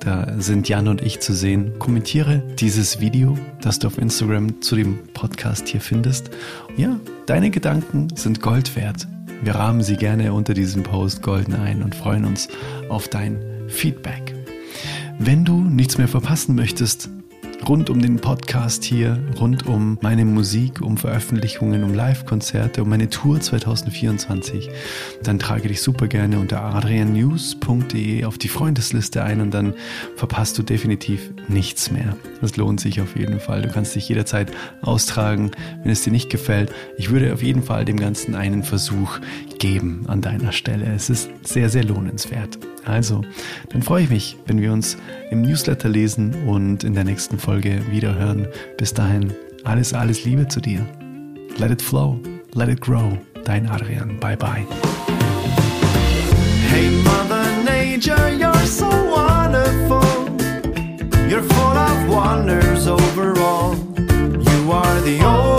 Da sind Jan und ich zu sehen. Kommentiere dieses Video, das du auf Instagram zu dem Podcast hier findest. Ja, deine Gedanken sind Gold wert. Wir rahmen sie gerne unter diesem Post golden ein und freuen uns auf dein Feedback. Wenn du nichts mehr verpassen möchtest, rund um den Podcast hier, rund um meine Musik, um Veröffentlichungen, um Live-Konzerte, um meine Tour 2024, dann trage dich super gerne unter adriannews.de auf die Freundesliste ein und dann verpasst du definitiv nichts mehr. Das lohnt sich auf jeden Fall. Du kannst dich jederzeit austragen, wenn es dir nicht gefällt. Ich würde auf jeden Fall dem Ganzen einen Versuch geben an deiner Stelle. Es ist sehr, sehr lohnenswert. Also, dann freue ich mich, wenn wir uns im Newsletter lesen und in der nächsten Folge wieder hören. Bis dahin, alles, alles Liebe zu dir. Let it flow, let it grow. Dein Adrian. Bye bye. Hey Mother Nature, you're so wonderful. You're full of wonders overall. You are the only